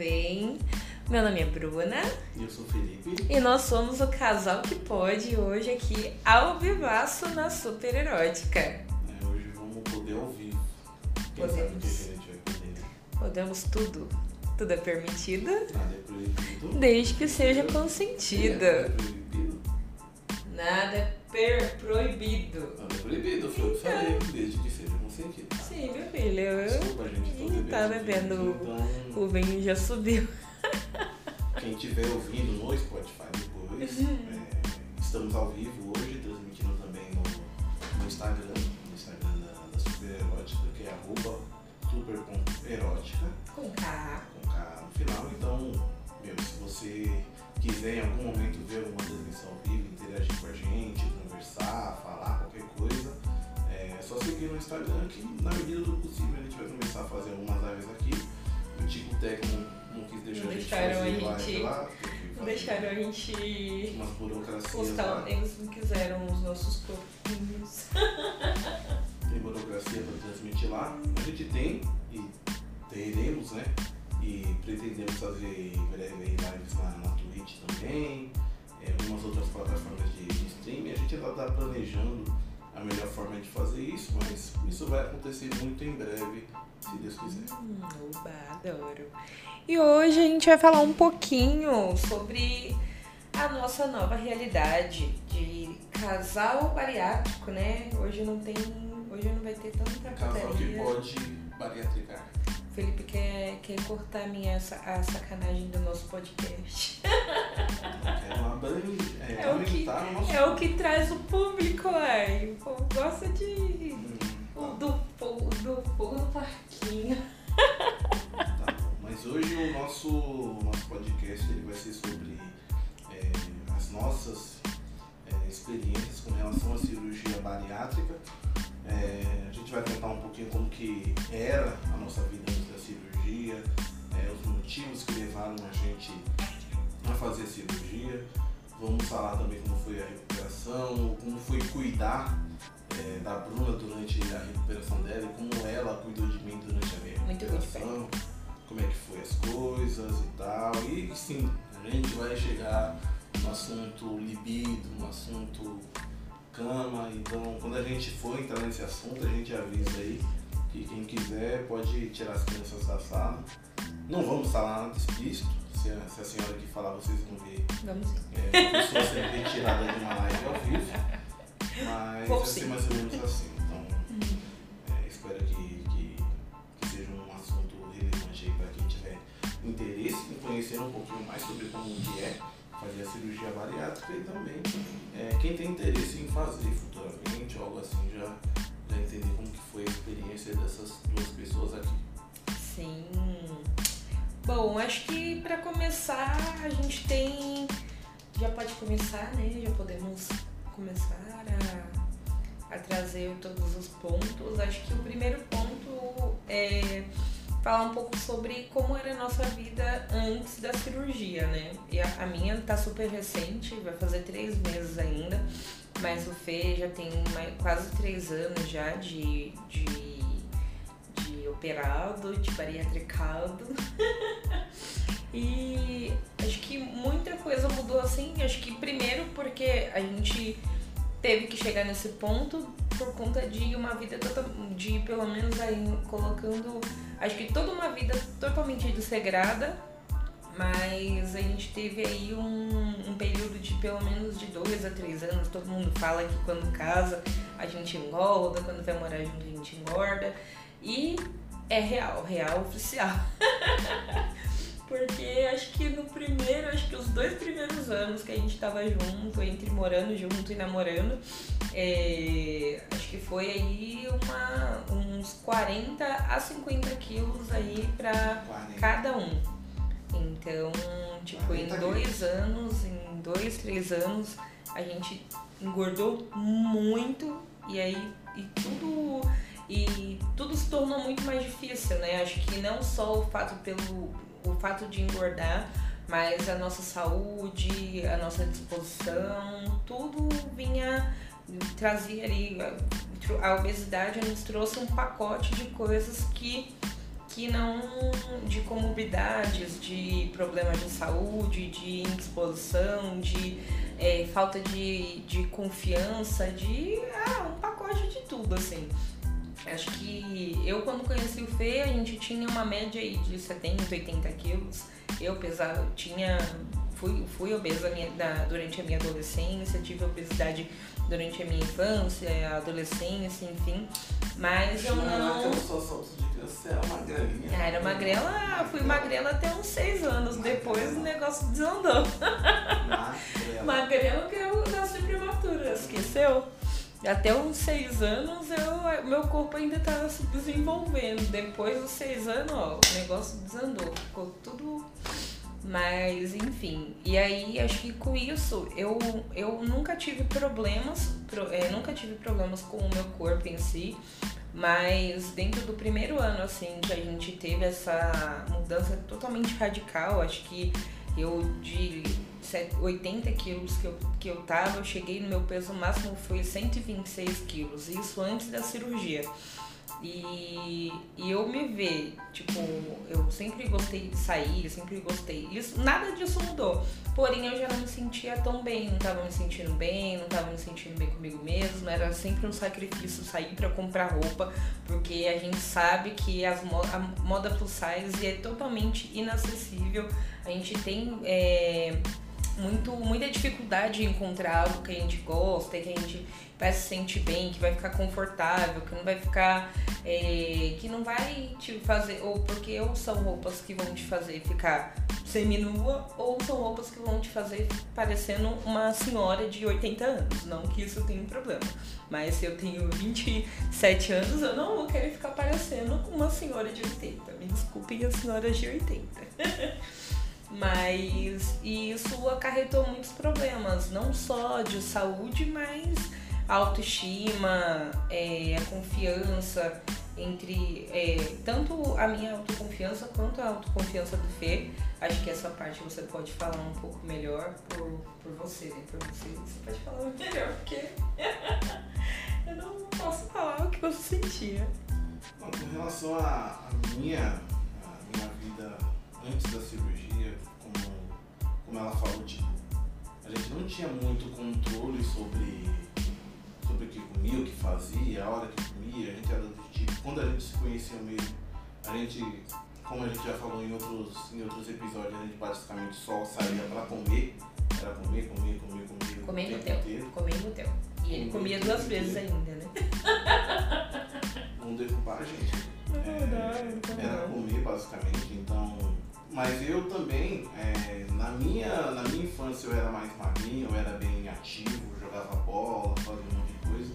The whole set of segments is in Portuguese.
bem? Meu nome é Bruna. E eu sou o Felipe. E nós somos o casal que pode hoje aqui ao vivaço na Super Erótica. É, hoje vamos poder vivo. Quem Podemos. sabe o que a gente vai poder? Podemos tudo. Tudo é permitido, Nada é proibido. desde que seja Nada consentido. é proibido. Nada é per proibido. Nada é proibido, foi o que falei, desde que seja consentido. Sim, meu filho. Eu Desculpa, gente, tá bebendo. Então, o vinho já subiu. quem estiver ouvindo no gente umas burocracias. Eles não quiseram os nossos corpinhos. tem burocracia para transmitir lá. A gente tem e teremos, né? E pretendemos fazer em breve lives na, na Twitch também, é, algumas outras plataformas de, de streaming. A gente ainda está planejando a melhor forma de fazer isso, mas isso vai acontecer muito em breve, se Deus quiser. Hum, oba, adoro. E hoje a gente vai falar um pouquinho sobre a nossa nova realidade de casal bariátrico, né? Hoje não tem. Hoje não vai ter tanta Casal que pode bariatricar. Felipe quer, quer cortar a minha a sacanagem do nosso podcast. É uma abrange- é, É o que- nosso. É o que traz o público, ai. O povo gosta de. Hum, o Do fogo, do no parquinho. Tá bom. Mas hoje o nosso, nosso podcast ele vai ser sobre é, as nossas é, experiências com relação à cirurgia bariátrica. É, a gente vai contar um pouquinho como que era a nossa vida antes da cirurgia, é, os motivos que levaram a gente a fazer a cirurgia. Vamos falar também como foi a recuperação, como foi cuidar é, da Bruna durante a recuperação dela e como ela cuidou de mim durante a minha Muito recuperação, como é que foi as coisas e tal. E sim, a gente vai chegar no assunto libido, no assunto cama. Então, quando a gente for entrar nesse assunto, a gente avisa aí que quem quiser pode tirar as crianças da sala. Não vamos falar nada explícito. Se a, se a senhora que falar, vocês vão ver Vamos é, a pessoa sendo retirada de uma live ao vivo. Mas vai sim. ser mais ou menos assim. Então, é, espero que, que, que seja um assunto relevante aí para quem tiver interesse em conhecer um pouquinho mais sobre como que é fazer a cirurgia bariátrica e também é, quem tem interesse em fazer futuramente algo assim já, já entender como que foi a experiência dessas duas pessoas aqui. Sim. Bom, acho que pra começar a gente tem. Já pode começar, né? Já podemos começar a, a trazer todos os pontos. Acho que o primeiro ponto é falar um pouco sobre como era a nossa vida antes da cirurgia, né? E a, a minha tá super recente, vai fazer três meses ainda, mas o Fê já tem mais, quase três anos já de, de, de operado, de bariatricado. e acho que muita coisa mudou assim. Acho que primeiro porque a gente teve que chegar nesse ponto por conta de uma vida total, de pelo menos aí colocando, acho que toda uma vida totalmente desregrada, mas a gente teve aí um, um período de pelo menos de dois a três anos. Todo mundo fala que quando casa a gente engorda, quando vai morar junto a gente engorda. E é real, real oficial. Porque acho que no primeiro, acho que os dois primeiros anos que a gente tava junto, entre morando junto e namorando, é, acho que foi aí uma, uns 40 a 50 quilos aí pra 40. cada um. Então, tipo, em 40 dois anos, em dois, três anos, a gente engordou muito e aí e tudo e tudo se tornou muito mais difícil, né? Acho que não só o fato pelo o fato de engordar, mas a nossa saúde, a nossa disposição, tudo vinha trazia ali a- obesidade nos trouxe um pacote de coisas que que não de comorbidades, de problemas de saúde, de indisposição, de é, falta de, de confiança, de ah, um pacote de tudo, assim. Acho que eu quando conheci o Fê, a gente tinha uma média aí de 70, 80 quilos. Eu pesava, tinha. Fui, fui obesa minha, da, durante a minha adolescência, tive obesidade durante a minha infância, adolescência, enfim. Mas eu não. Você era magrelinha. Ah, era magrela, fui magrela até uns seis anos. Depois o negócio desandou. magrela que eu nasci prematura, esqueceu? Até uns seis anos eu, meu corpo ainda estava se desenvolvendo. Depois dos seis anos, ó, o negócio desandou. Ficou tudo. Mas, enfim. E aí, acho que com isso, eu, eu nunca tive problemas. Pro, é, nunca tive problemas com o meu corpo em si. Mas dentro do primeiro ano, assim, que a gente teve essa mudança totalmente radical, acho que eu de 80 quilos que eu, que eu tava, eu cheguei no meu peso máximo foi 126 quilos, isso antes da cirurgia. E, e eu me ver, tipo, eu sempre gostei de sair, sempre gostei. Isso, nada disso mudou. Porém, eu já não me sentia tão bem, não tava me sentindo bem, não tava me sentindo bem comigo mesmo. Era sempre um sacrifício sair para comprar roupa, porque a gente sabe que as, a moda plus size é totalmente inacessível. A gente tem. É, muito, muita dificuldade em encontrar algo que a gente gosta, que a gente vai se sentir bem, que vai ficar confortável, que não vai ficar. É, que não vai te fazer. Ou porque ou são roupas que vão te fazer ficar seminua, ou são roupas que vão te fazer parecendo uma senhora de 80 anos. Não que isso tenha um problema. Mas se eu tenho 27 anos, eu não vou querer ficar parecendo uma senhora de 80. Me desculpem as senhoras de 80. Mas isso acarretou muitos problemas, não só de saúde, mas autoestima, é, a confiança entre é, tanto a minha autoconfiança quanto a autoconfiança do Fê. Acho que essa parte você pode falar um pouco melhor por, por você, né? Por você, você pode falar melhor, porque eu não posso falar o que você sentia. Bom, com relação à minha, a minha vida antes da cirurgia, como ela falou, tipo, a gente não tinha muito controle sobre sobre o que comia, o que fazia, a hora que comia, a gente era do tipo, quando a gente se conhecia mesmo, a gente, como a gente já falou em outros, em outros episódios, a gente basicamente só saía pra comer, era comer, comer, comer, comer. Comer no teu, comer no teu. E ele comia duas vezes ainda, né? Vão derrubar a gente. É, era comer basicamente, então. Mas eu também, é, na, minha, na minha infância eu era mais magrinho, eu era bem ativo, jogava bola, fazia um monte de coisa.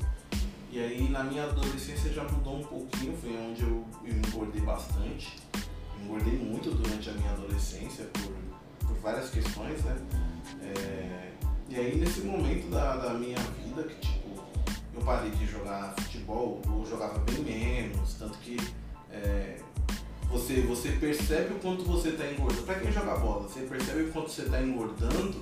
E aí na minha adolescência já mudou um pouquinho, foi onde eu, eu engordei bastante. Engordei muito durante a minha adolescência por, por várias questões, né? É, e aí nesse momento da, da minha vida que tipo, eu parei de jogar futebol, eu jogava bem menos, tanto que é, você, você percebe o quanto você está engordando. Para quem joga bola, você percebe o quanto você está engordando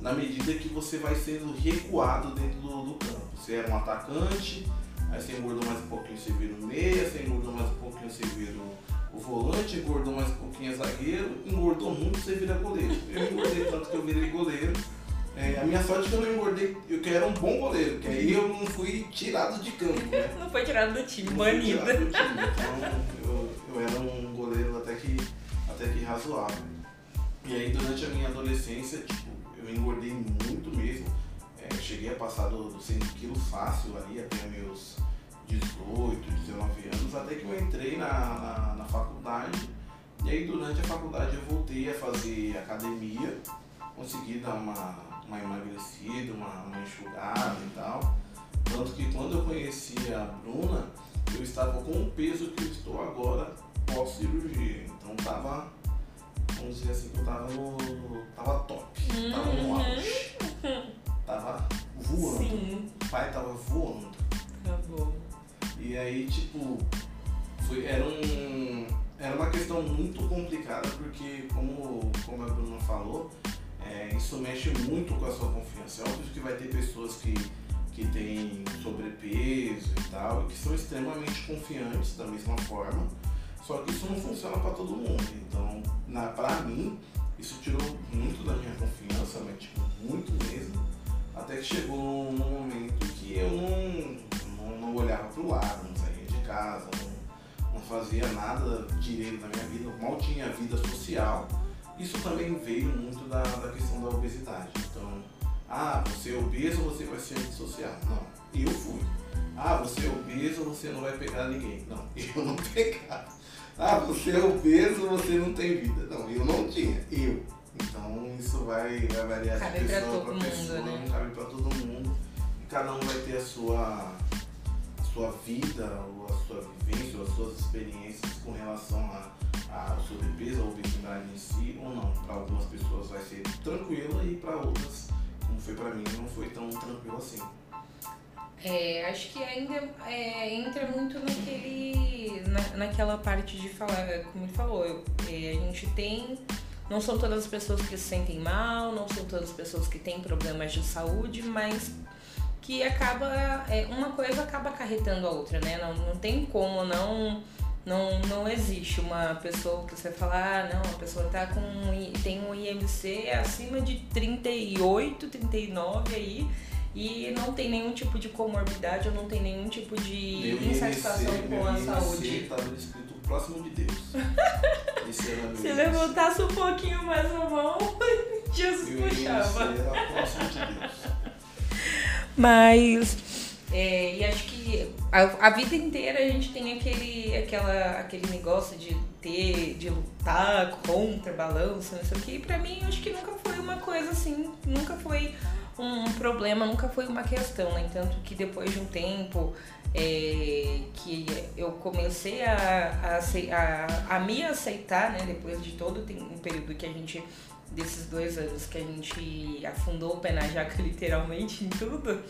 na medida que você vai sendo recuado dentro do, do campo. Você era um atacante, aí você engordou mais um pouquinho, você vira o meia, você engordou mais um pouquinho, você vira o, o volante, engordou mais um pouquinho, é zagueiro, engordou muito, você vira goleiro. Eu engordei tanto que eu virei goleiro. É, a minha sorte é que eu não engordei, eu que era um bom goleiro, que aí eu não fui tirado de campo. Né? Não foi tirado do time, banido. Então eu, eu era um goleiro até que, até que razoável. E aí durante a minha adolescência, tipo, eu engordei muito mesmo. É, cheguei a passar dos do 100 quilos fácil ali até meus 18, 19 anos, até que eu entrei na, na, na faculdade. E aí durante a faculdade eu voltei a fazer academia, consegui dar uma, uma emagrecida, uma, uma enxugada e tal. Tanto que quando eu conheci a Bruna, eu estava com o peso que eu estou agora pós cirurgia. Então tava vamos dizer assim, que eu tava no. tava top. Uhum. Tava no uhum. auge. Tava voando. Sim. O pai tava voando. Bom. E aí, tipo, foi, era um. Era uma questão muito complicada porque como, como a Bruna falou, é, isso mexe muito com a sua confiança. É óbvio que vai ter pessoas que, que têm sobrepeso e tal, e que são extremamente confiantes da mesma forma Só que isso não funciona para todo mundo. Então, na, pra mim, isso tirou muito da minha confiança, mas tipo, muito mesmo. Até que chegou num momento que eu não, não, não olhava pro lado, não saía de casa, não, não fazia nada direito na minha vida, mal tinha vida social. Isso também veio muito da, da questão da obesidade. Então, ah, você é obeso, você vai ser antissocial. Não, eu fui. Ah, você é obeso, você não vai pegar ninguém. Não, eu não pegava. Ah, você é obeso, você não tem vida. Não, eu não tinha, eu. Então isso vai, vai variar Cabe de pessoa para pessoa, mundo, né? não cabe para todo mundo. E cada um vai ter a sua, a sua vida, ou a sua vivência, ou as suas experiências com relação a, a ao sobrepeso, a obesidade em si, ou não. Para algumas pessoas vai ser tranquilo e para outras, como foi para mim, não foi tão tranquilo assim. É, acho que ainda é, entra muito naquele, na, naquela parte de falar, como ele falou, eu, é, a gente tem. Não são todas as pessoas que se sentem mal, não são todas as pessoas que têm problemas de saúde, mas que acaba. É, uma coisa acaba acarretando a outra, né? Não, não tem como não. Não, não existe uma pessoa que você fala, ah, não, a pessoa tá com, tem um IMC acima de 38, 39 aí, e não tem nenhum tipo de comorbidade ou não tem nenhum tipo de Meu insatisfação IMC, com a IMC saúde. Estava escrito próximo de Deus. Esse era meu Se IMC. levantasse um pouquinho mais a mão, Jesus Meu puxava. IMC era próximo de Deus. Mas é, e acho que a, a vida inteira a gente tem aquele, aquela, aquele negócio de ter, de lutar contra balanço, não sei o que. E pra mim acho que nunca foi uma coisa assim, nunca foi um problema, nunca foi uma questão, né? Tanto que depois de um tempo é, que eu comecei a, a, a, a me aceitar, né? Depois de todo tem- um período que a gente, desses dois anos que a gente afundou o pé na jaca literalmente em tudo,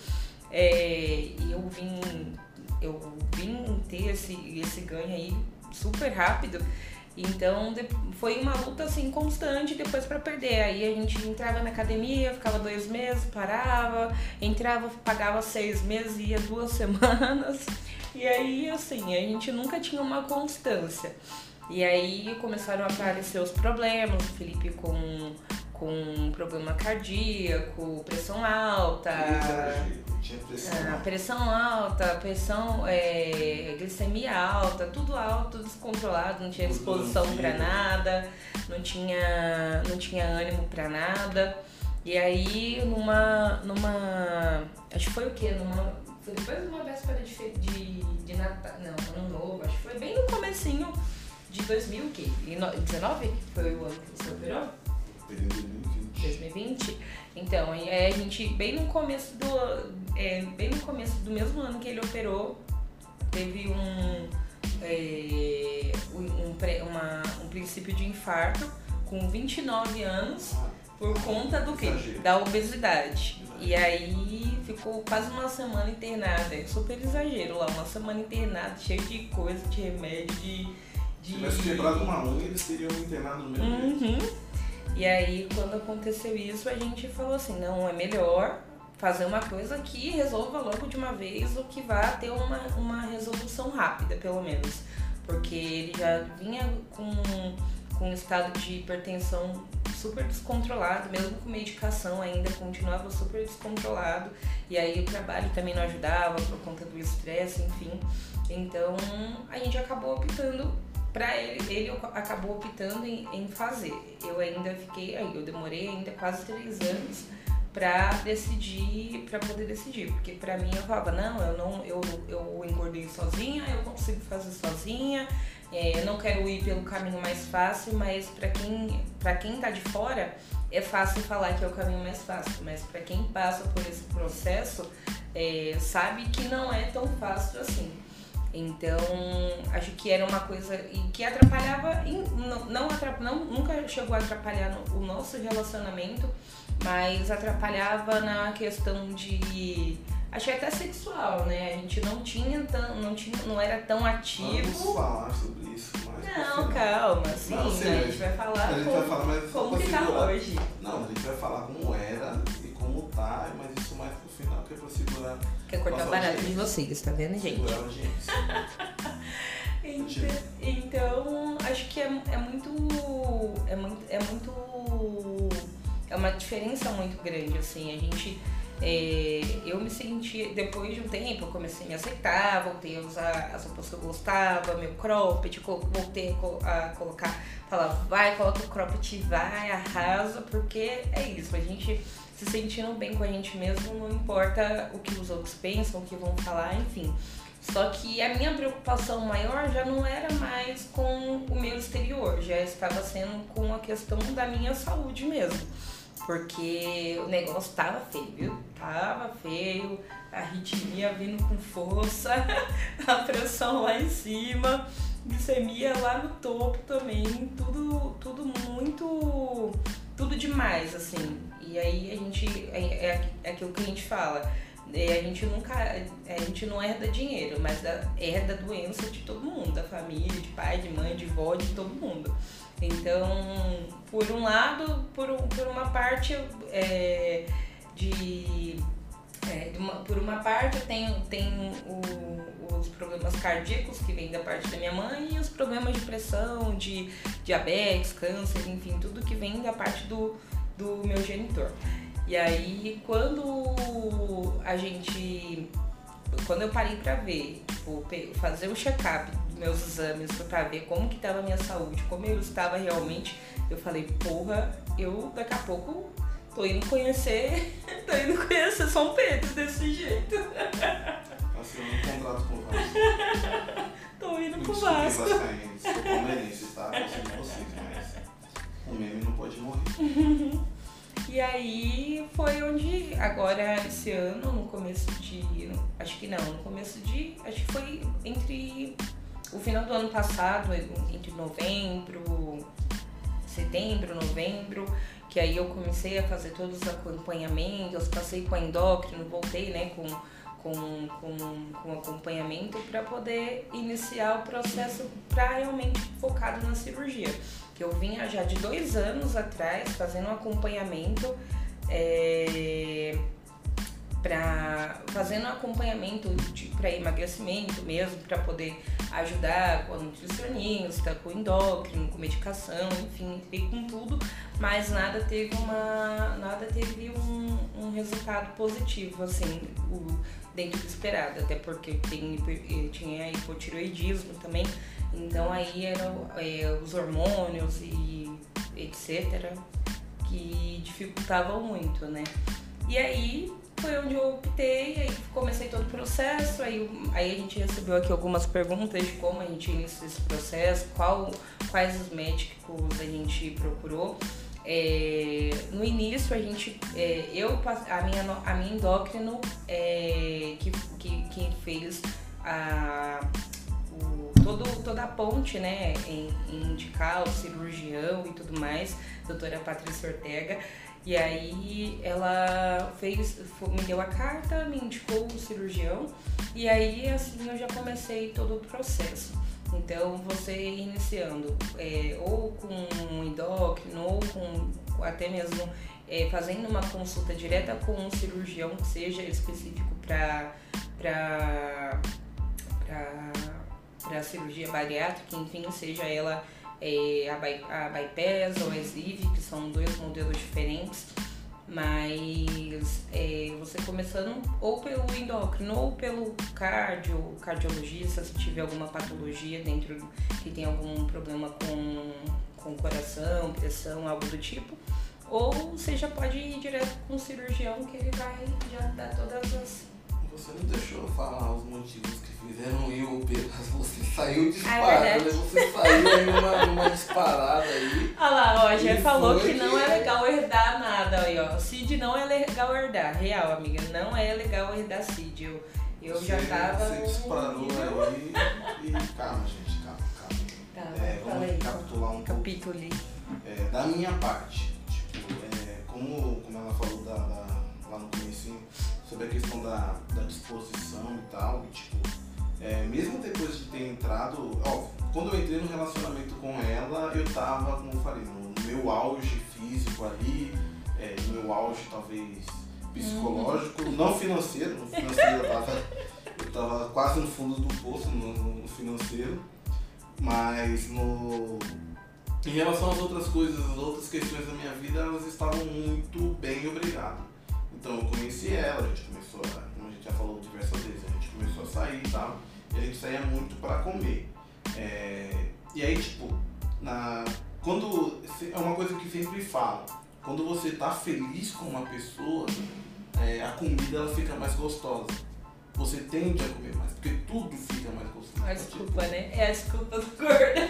é, eu vim, eu vim ter esse, esse ganho aí super rápido. Então foi uma luta assim constante depois pra perder. Aí a gente entrava na academia, ficava dois meses, parava, entrava, pagava seis meses, ia duas semanas. E aí assim, a gente nunca tinha uma constância. E aí começaram a aparecer os problemas, o Felipe com, com problema cardíaco, pressão alta. Tinha pressão. Ah, alta. pressão alta, pressão, é, glicemia alta, tudo alto, descontrolado, não tinha disposição pra nada, não tinha, não tinha ânimo pra nada. E aí numa. numa. Acho que foi o quê? Numa. Foi depois de uma véspera de, de, de Natal. Não, ano novo, acho que foi bem no comecinho de 2000, o quê? E no- 19? Foi o ano que você operou? Período de 2020. 2020. Então, e aí a gente, bem no começo do. é, bem no começo do mesmo ano que ele operou, teve um. é, um, um pré- uma- um princípio de infarto com 29 anos Ah, por conta do quê? Da obesidade. E aí ficou quase uma semana internada. É super exagero lá, uma semana internada, cheio de coisa, de remédio, de. Se de... tivesse quebrado uma unha, eles teriam internado no mesmo. Uhum. E aí, quando aconteceu isso, a gente falou assim: não, é melhor fazer uma coisa que resolva logo de uma vez ou que vá ter uma, uma resolução rápida, pelo menos. Porque ele já vinha com, com um estado de hipertensão super descontrolado, mesmo com medicação ainda, continuava super descontrolado. E aí o trabalho também não ajudava por conta do estresse, enfim. Então a gente acabou optando pra ele, ele acabou optando em, em fazer. Eu ainda fiquei, aí eu demorei ainda quase três anos pra decidir, pra poder decidir, porque pra mim eu falava, não, eu não, eu, eu engordei sozinha, eu consigo fazer sozinha, é, eu não quero ir pelo caminho mais fácil, mas pra quem, pra quem tá de fora, é fácil falar que é o caminho mais fácil, mas pra quem passa por esse processo, é, sabe que não é tão fácil assim. Então, acho que era uma coisa que atrapalhava, não, não, atrap- não- nunca chegou a atrapalhar no- o nosso relacionamento, mas atrapalhava na questão de, acho que até sexual, né? A gente não tinha tão, não tinha, não era tão Vamos ativo. falar sobre isso pro Não, calma, sim, Não, sim, né? a mas gente vai falar A gente como, vai falar mais só como que tá hoje. Não, a gente vai falar como era e como tá, mas isso mais pro final, que é pra segurar, Quer cortar Nossa, barato de vocês, tá vendo, gente? Então, então, acho que é, é muito. É muito. É muito. É uma diferença muito grande, assim. A gente. É, eu me senti, depois de um tempo, eu comecei a me aceitar, voltei a usar as roupas que eu gostava, meu cropped, voltei a colocar, falar, vai, coloca o cropped, vai, arrasa, porque é isso, a gente se sentindo bem com a gente mesmo, não importa o que os outros pensam, o que vão falar, enfim. Só que a minha preocupação maior já não era mais com o meu exterior, já estava sendo com a questão da minha saúde mesmo. Porque o negócio tava feio, viu? Tava feio, a arritmia vindo com força, a pressão lá em cima, glicemia lá no topo também, tudo, tudo muito. tudo demais, assim. E aí a gente. É, é, é que a gente fala a gente nunca. A gente não herda dinheiro, mas herda doença de todo mundo, da família, de pai, de mãe, de vó, de todo mundo. Então, por um lado, por, por uma parte é, de. É, uma, por uma parte eu tenho, tenho o, os problemas cardíacos que vêm da parte da minha mãe e os problemas de pressão, de diabetes, câncer, enfim, tudo que vem da parte do, do meu genitor. E aí, quando a gente. Quando eu parei pra ver, tipo, fazer o check-up dos meus exames pra ver como que tava a minha saúde, como eu estava realmente, eu falei, porra, eu daqui a pouco tô indo conhecer. tô indo conhecer São Pedro desse jeito. Assinando um contrato com o Vasco. tô indo com o Vasco. Sou palmeirense, tá? Eu sei vocês, mas o meme não pode morrer. E aí foi onde, agora esse ano, no começo de. Acho que não, no começo de. Acho que foi entre o final do ano passado, entre novembro, setembro, novembro, que aí eu comecei a fazer todos os acompanhamentos, passei com a endócrino, voltei né, com, com, com, com acompanhamento para poder iniciar o processo para realmente focado na cirurgia que eu vinha já de dois anos atrás fazendo um acompanhamento é, para fazendo um acompanhamento para emagrecimento mesmo, para poder ajudar com a nutricionista, com endócrino, com medicação, enfim, com tudo, mas nada teve uma nada teve um, um resultado positivo assim, o, dentro do esperado, até porque tem, tinha hipotiroidismo também, então aí eram é, os hormônios e etc. que dificultavam muito, né? E aí foi onde eu optei, aí comecei todo o processo, aí, aí a gente recebeu aqui algumas perguntas de como a gente inicia esse processo, qual, quais os médicos a gente procurou. É, no início a gente, é, eu, a minha, a minha endócrino é, que, que, que fez a, todo, toda a ponte, né, em, em indicar o cirurgião e tudo mais, doutora Patrícia Ortega. E aí ela fez, me deu a carta, me indicou o cirurgião e aí assim eu já comecei todo o processo. Então você iniciando é, ou com um endócrino ou com até mesmo é, fazendo uma consulta direta com um cirurgião que seja específico para para cirurgia bariátrica, enfim, seja ela é, a, by, a bypass ou a SIV, que são dois modelos diferentes, mas é, você começando ou pelo endócrino ou pelo cardio, cardiologista, se tiver alguma patologia dentro, que tem algum problema com, com coração, pressão, algo do tipo, ou você já pode ir direto com o cirurgião que ele vai já dar todas as você não deixou eu falar os motivos que fizeram eu operar. Você saiu disparado, é você saiu aí numa, numa disparada aí. Olha lá, ó, já falou que não é legal herdar nada aí, ó. Cid não é legal herdar. Real, amiga, não é legal herdar Cid. Eu, eu você, já tava. Você disparou aí e. Calma, gente, calma, calma. Tá, é, vamos recapitular um Capítulo. pouco. É, da minha parte. Tipo, é, como, como ela falou da, da, lá no começo sobre a questão da, da disposição e tal. E, tipo, é, mesmo depois de ter entrado, ó, quando eu entrei no relacionamento com ela, eu tava, como eu falei, no meu auge físico ali, é, no meu auge talvez psicológico, uhum. não financeiro, no financeiro eu tava, eu tava quase no fundo do poço, no, no financeiro. Mas no. Em relação às outras coisas, as outras questões da minha vida, elas estavam muito bem, obrigado. Então eu conheci ela, a gente começou a, como a gente já falou diversas vezes, a gente começou a sair e tal, e a gente saía muito para comer. É, e aí, tipo, na, quando. É uma coisa que sempre falo, quando você tá feliz com uma pessoa, é, a comida ela fica mais gostosa. Você tende a comer mais, porque tudo fica mais gostoso. A desculpa, tipo, né? É a desculpa do gordo.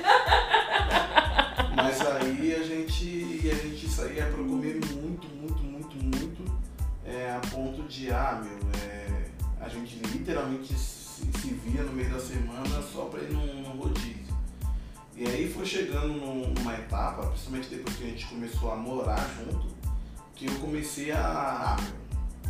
Mas aí a gente, a gente saía pra comer muito, é, a ponto de, ah, meu, é, a gente literalmente se, se, via no meio da semana só pra ir num, num rodízio. E aí foi chegando numa etapa, principalmente depois que a gente começou a morar junto, que eu comecei a, ah,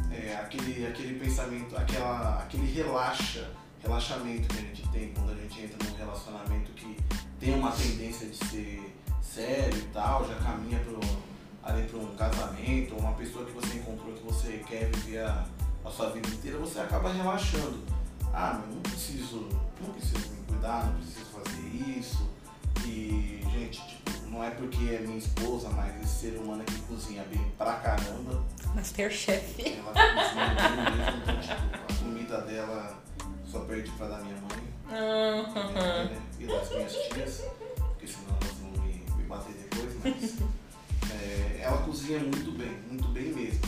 meu, é, aquele, aquele pensamento, aquela, aquele relaxa, relaxamento que a gente tem quando a gente entra num relacionamento que tem uma tendência de ser sério e tal, já caminha pro, ali para um casamento, ou uma pessoa que você encontrou que você quer viver a, a sua vida inteira, você acaba relaxando. Ah, meu, não preciso, não preciso me cuidar, não preciso fazer isso. E, gente, tipo, não é porque é minha esposa, mas esse ser humano que cozinha bem pra caramba. Masterchef. Ela cozinha bem mesmo, então, tipo, a comida dela só perde pra da minha mãe. Uhum. Né? E das minhas tias, porque senão cozinha muito bem, muito bem mesmo.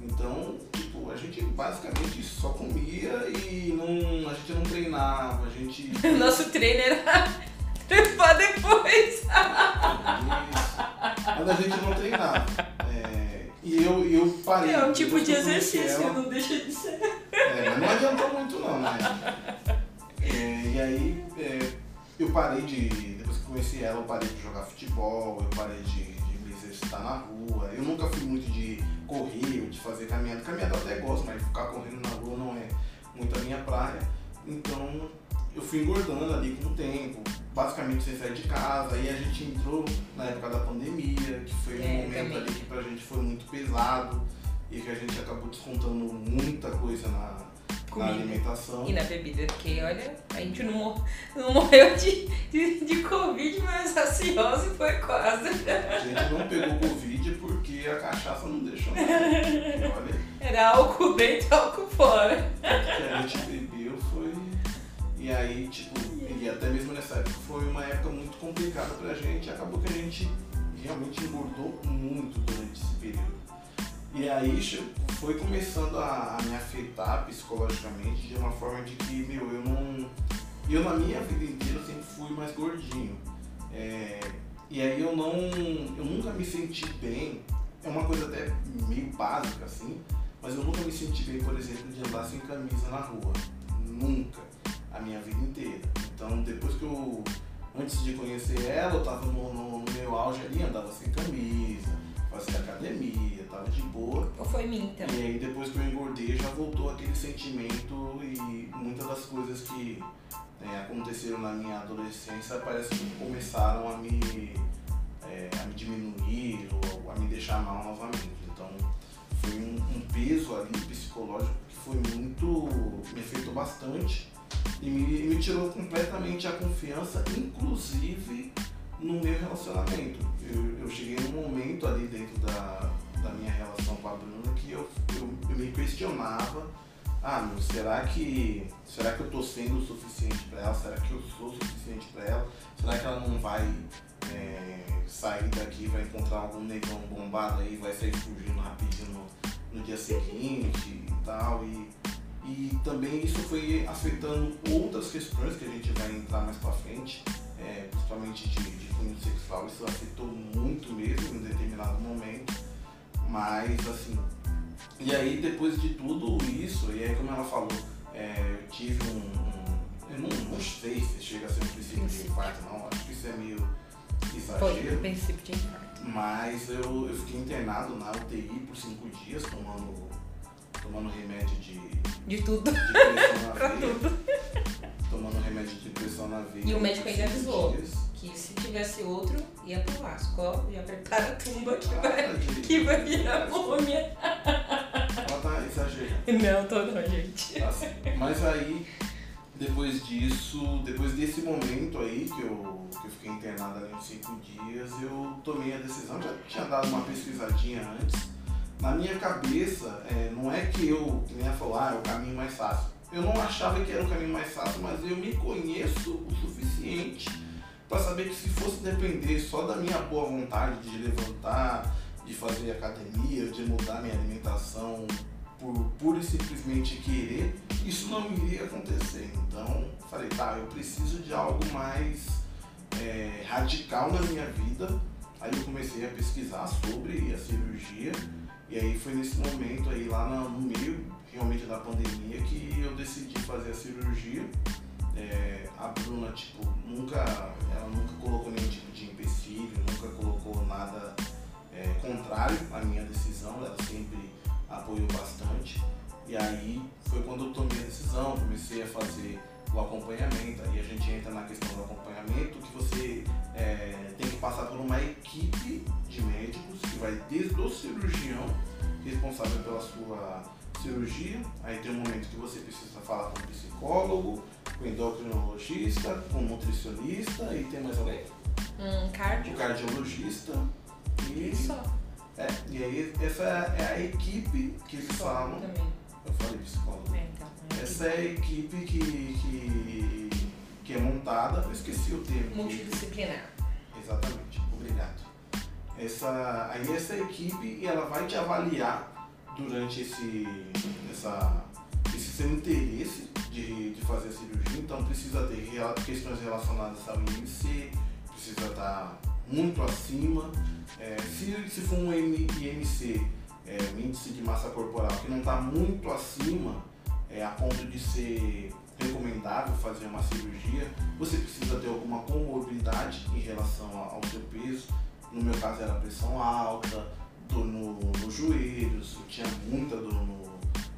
Então, tipo, a gente basicamente só comia e não, a gente não treinava, a gente. Nosso treino era trepar depois. Isso. Mas a gente não treinava. É, e eu, eu parei. É um tipo de exercício, não deixa de ser. É, mas não adiantou muito não, né? É, e aí é, eu parei de conheci ela, eu parei de jogar futebol, eu parei de, de exercitar na rua. Eu nunca fui muito de correr ou de fazer caminhada. Caminhada eu até gosto, mas ficar correndo na rua não é muito a minha praia. Então eu fui engordando ali com o tempo, basicamente sem sair de casa. Aí a gente entrou na época da pandemia, que foi um é, momento também. ali que pra gente foi muito pesado e que a gente acabou descontando muita coisa na, comida. Na alimentação. E na bebida, porque olha, a gente não, mor não morreu de, de, de Covid, mas a cirrose foi quase. A gente não pegou Covid porque a cachaça não deixou nada. Olha. Era álcool dentro álcool fora. O que a gente bebeu foi. E aí, tipo, e até mesmo nessa época foi uma época muito complicada pra gente. Acabou que a gente realmente engordou muito durante esse período. E aí foi começando a, a, me afetar psicologicamente de uma forma de que, meu, eu não. Eu na minha vida inteira sempre fui mais gordinho. É, e aí eu não. Eu nunca me senti bem. É uma coisa até meio básica assim, mas eu nunca me senti bem, por exemplo, de andar sem camisa na rua. Nunca. A minha vida inteira. Então depois que eu. Antes de conhecer ela, eu tava no, no, meu auge ali, andava sem camisa fazia academia, tava de boa. Ou foi mim também? E aí depois que eu engordei já voltou aquele sentimento e muitas das coisas que né, aconteceram na minha adolescência parece que começaram a me, é, a me diminuir ou a me deixar mal novamente. Então foi um, um peso ali psicológico que foi muito. me afetou bastante e me, me tirou completamente a confiança, inclusive no meu relacionamento. Eu, eu cheguei num momento ali dentro da, da minha relação com a Bruna que eu, eu, eu me questionava, ah, meu, será que será que eu tô sendo o suficiente para ela? Será que eu sou o suficiente para ela? Será que ela não vai é, sair daqui, vai encontrar algum negão bombado aí, vai sair fugindo rapidinho no, no dia seguinte e tal? E, e também isso foi afetando outras questões que a gente vai entrar mais para frente é, principalmente de, de cunho sexual, isso afetou muito mesmo em determinado momento. Mas assim, e aí depois de tudo isso, e aí como ela falou, é, eu tive um, um. eu não, não, sei se chega a ser um princípio de infarto, não, acho que isso é meio exagero. Foi um princípio de infarto. Mas eu, eu fiquei internado na UTI por cinco dias tomando, tomando remédio de. De tudo. De pressão na veia. tudo tomando remédio de pressão na veia. E o médico ainda avisou que se tivesse outro, ia pro Vasco. Ó, já prepara a tumba que, ah, vai, que vai virar múmia. Ela tá exagerando. Não, tô não, gente. Assim, mas aí, depois disso, depois desse momento aí que eu, que eu fiquei internado ali uns cinco dias, eu tomei a decisão, já tinha dado uma pesquisadinha antes. Na minha cabeça, é, não é que eu, que ela falou, ah, é o caminho mais fácil. Eu não achava que era o caminho mais fácil, mas eu me conheço o suficiente para saber que se fosse depender só da minha boa vontade de levantar, de fazer academia, de mudar minha alimentação por pura e simplesmente querer, isso não iria acontecer. Então, falei, tá, eu preciso de algo mais é, radical na minha vida. Aí eu comecei a pesquisar sobre a cirurgia e aí foi nesse momento aí lá no meio realmente da pandemia que eu decidi fazer a cirurgia. É, a Bruna, tipo, nunca, ela nunca colocou nenhum tipo de empecilho, nunca colocou nada é, contrário à minha decisão, ela sempre apoiou bastante. E aí foi quando eu tomei a decisão, comecei a fazer o acompanhamento. Aí a gente entra na questão do acompanhamento, que você é, tem que passar por uma equipe de médicos que vai desde o cirurgião responsável pela sua cirurgia. Aí tem um momento que você precisa falar com o psicólogo, com o endocrinologista, com o nutricionista e tem mais alguém? Um cardio. O cardiologista. E só. É, e aí essa é a equipe que eles falam. Também. Eu falei psicólogo. É, então, Essa é a equipe que, que, que é montada, eu esqueci o termo. Multidisciplinar. Exatamente, obrigado. Essa, aí essa equipe ela vai te avaliar durante esse, essa, esse seu interesse de, de fazer a cirurgia, então precisa ter questões relacionadas ao IMC, precisa estar muito acima. É, se, se for um IMC, é, um índice de massa corporal que não está muito acima, é, a ponto de ser recomendável fazer uma cirurgia, você precisa ter alguma comorbidade em relação ao seu peso. No meu caso era pressão alta, dor no, nos joelhos, eu tinha muita dor no,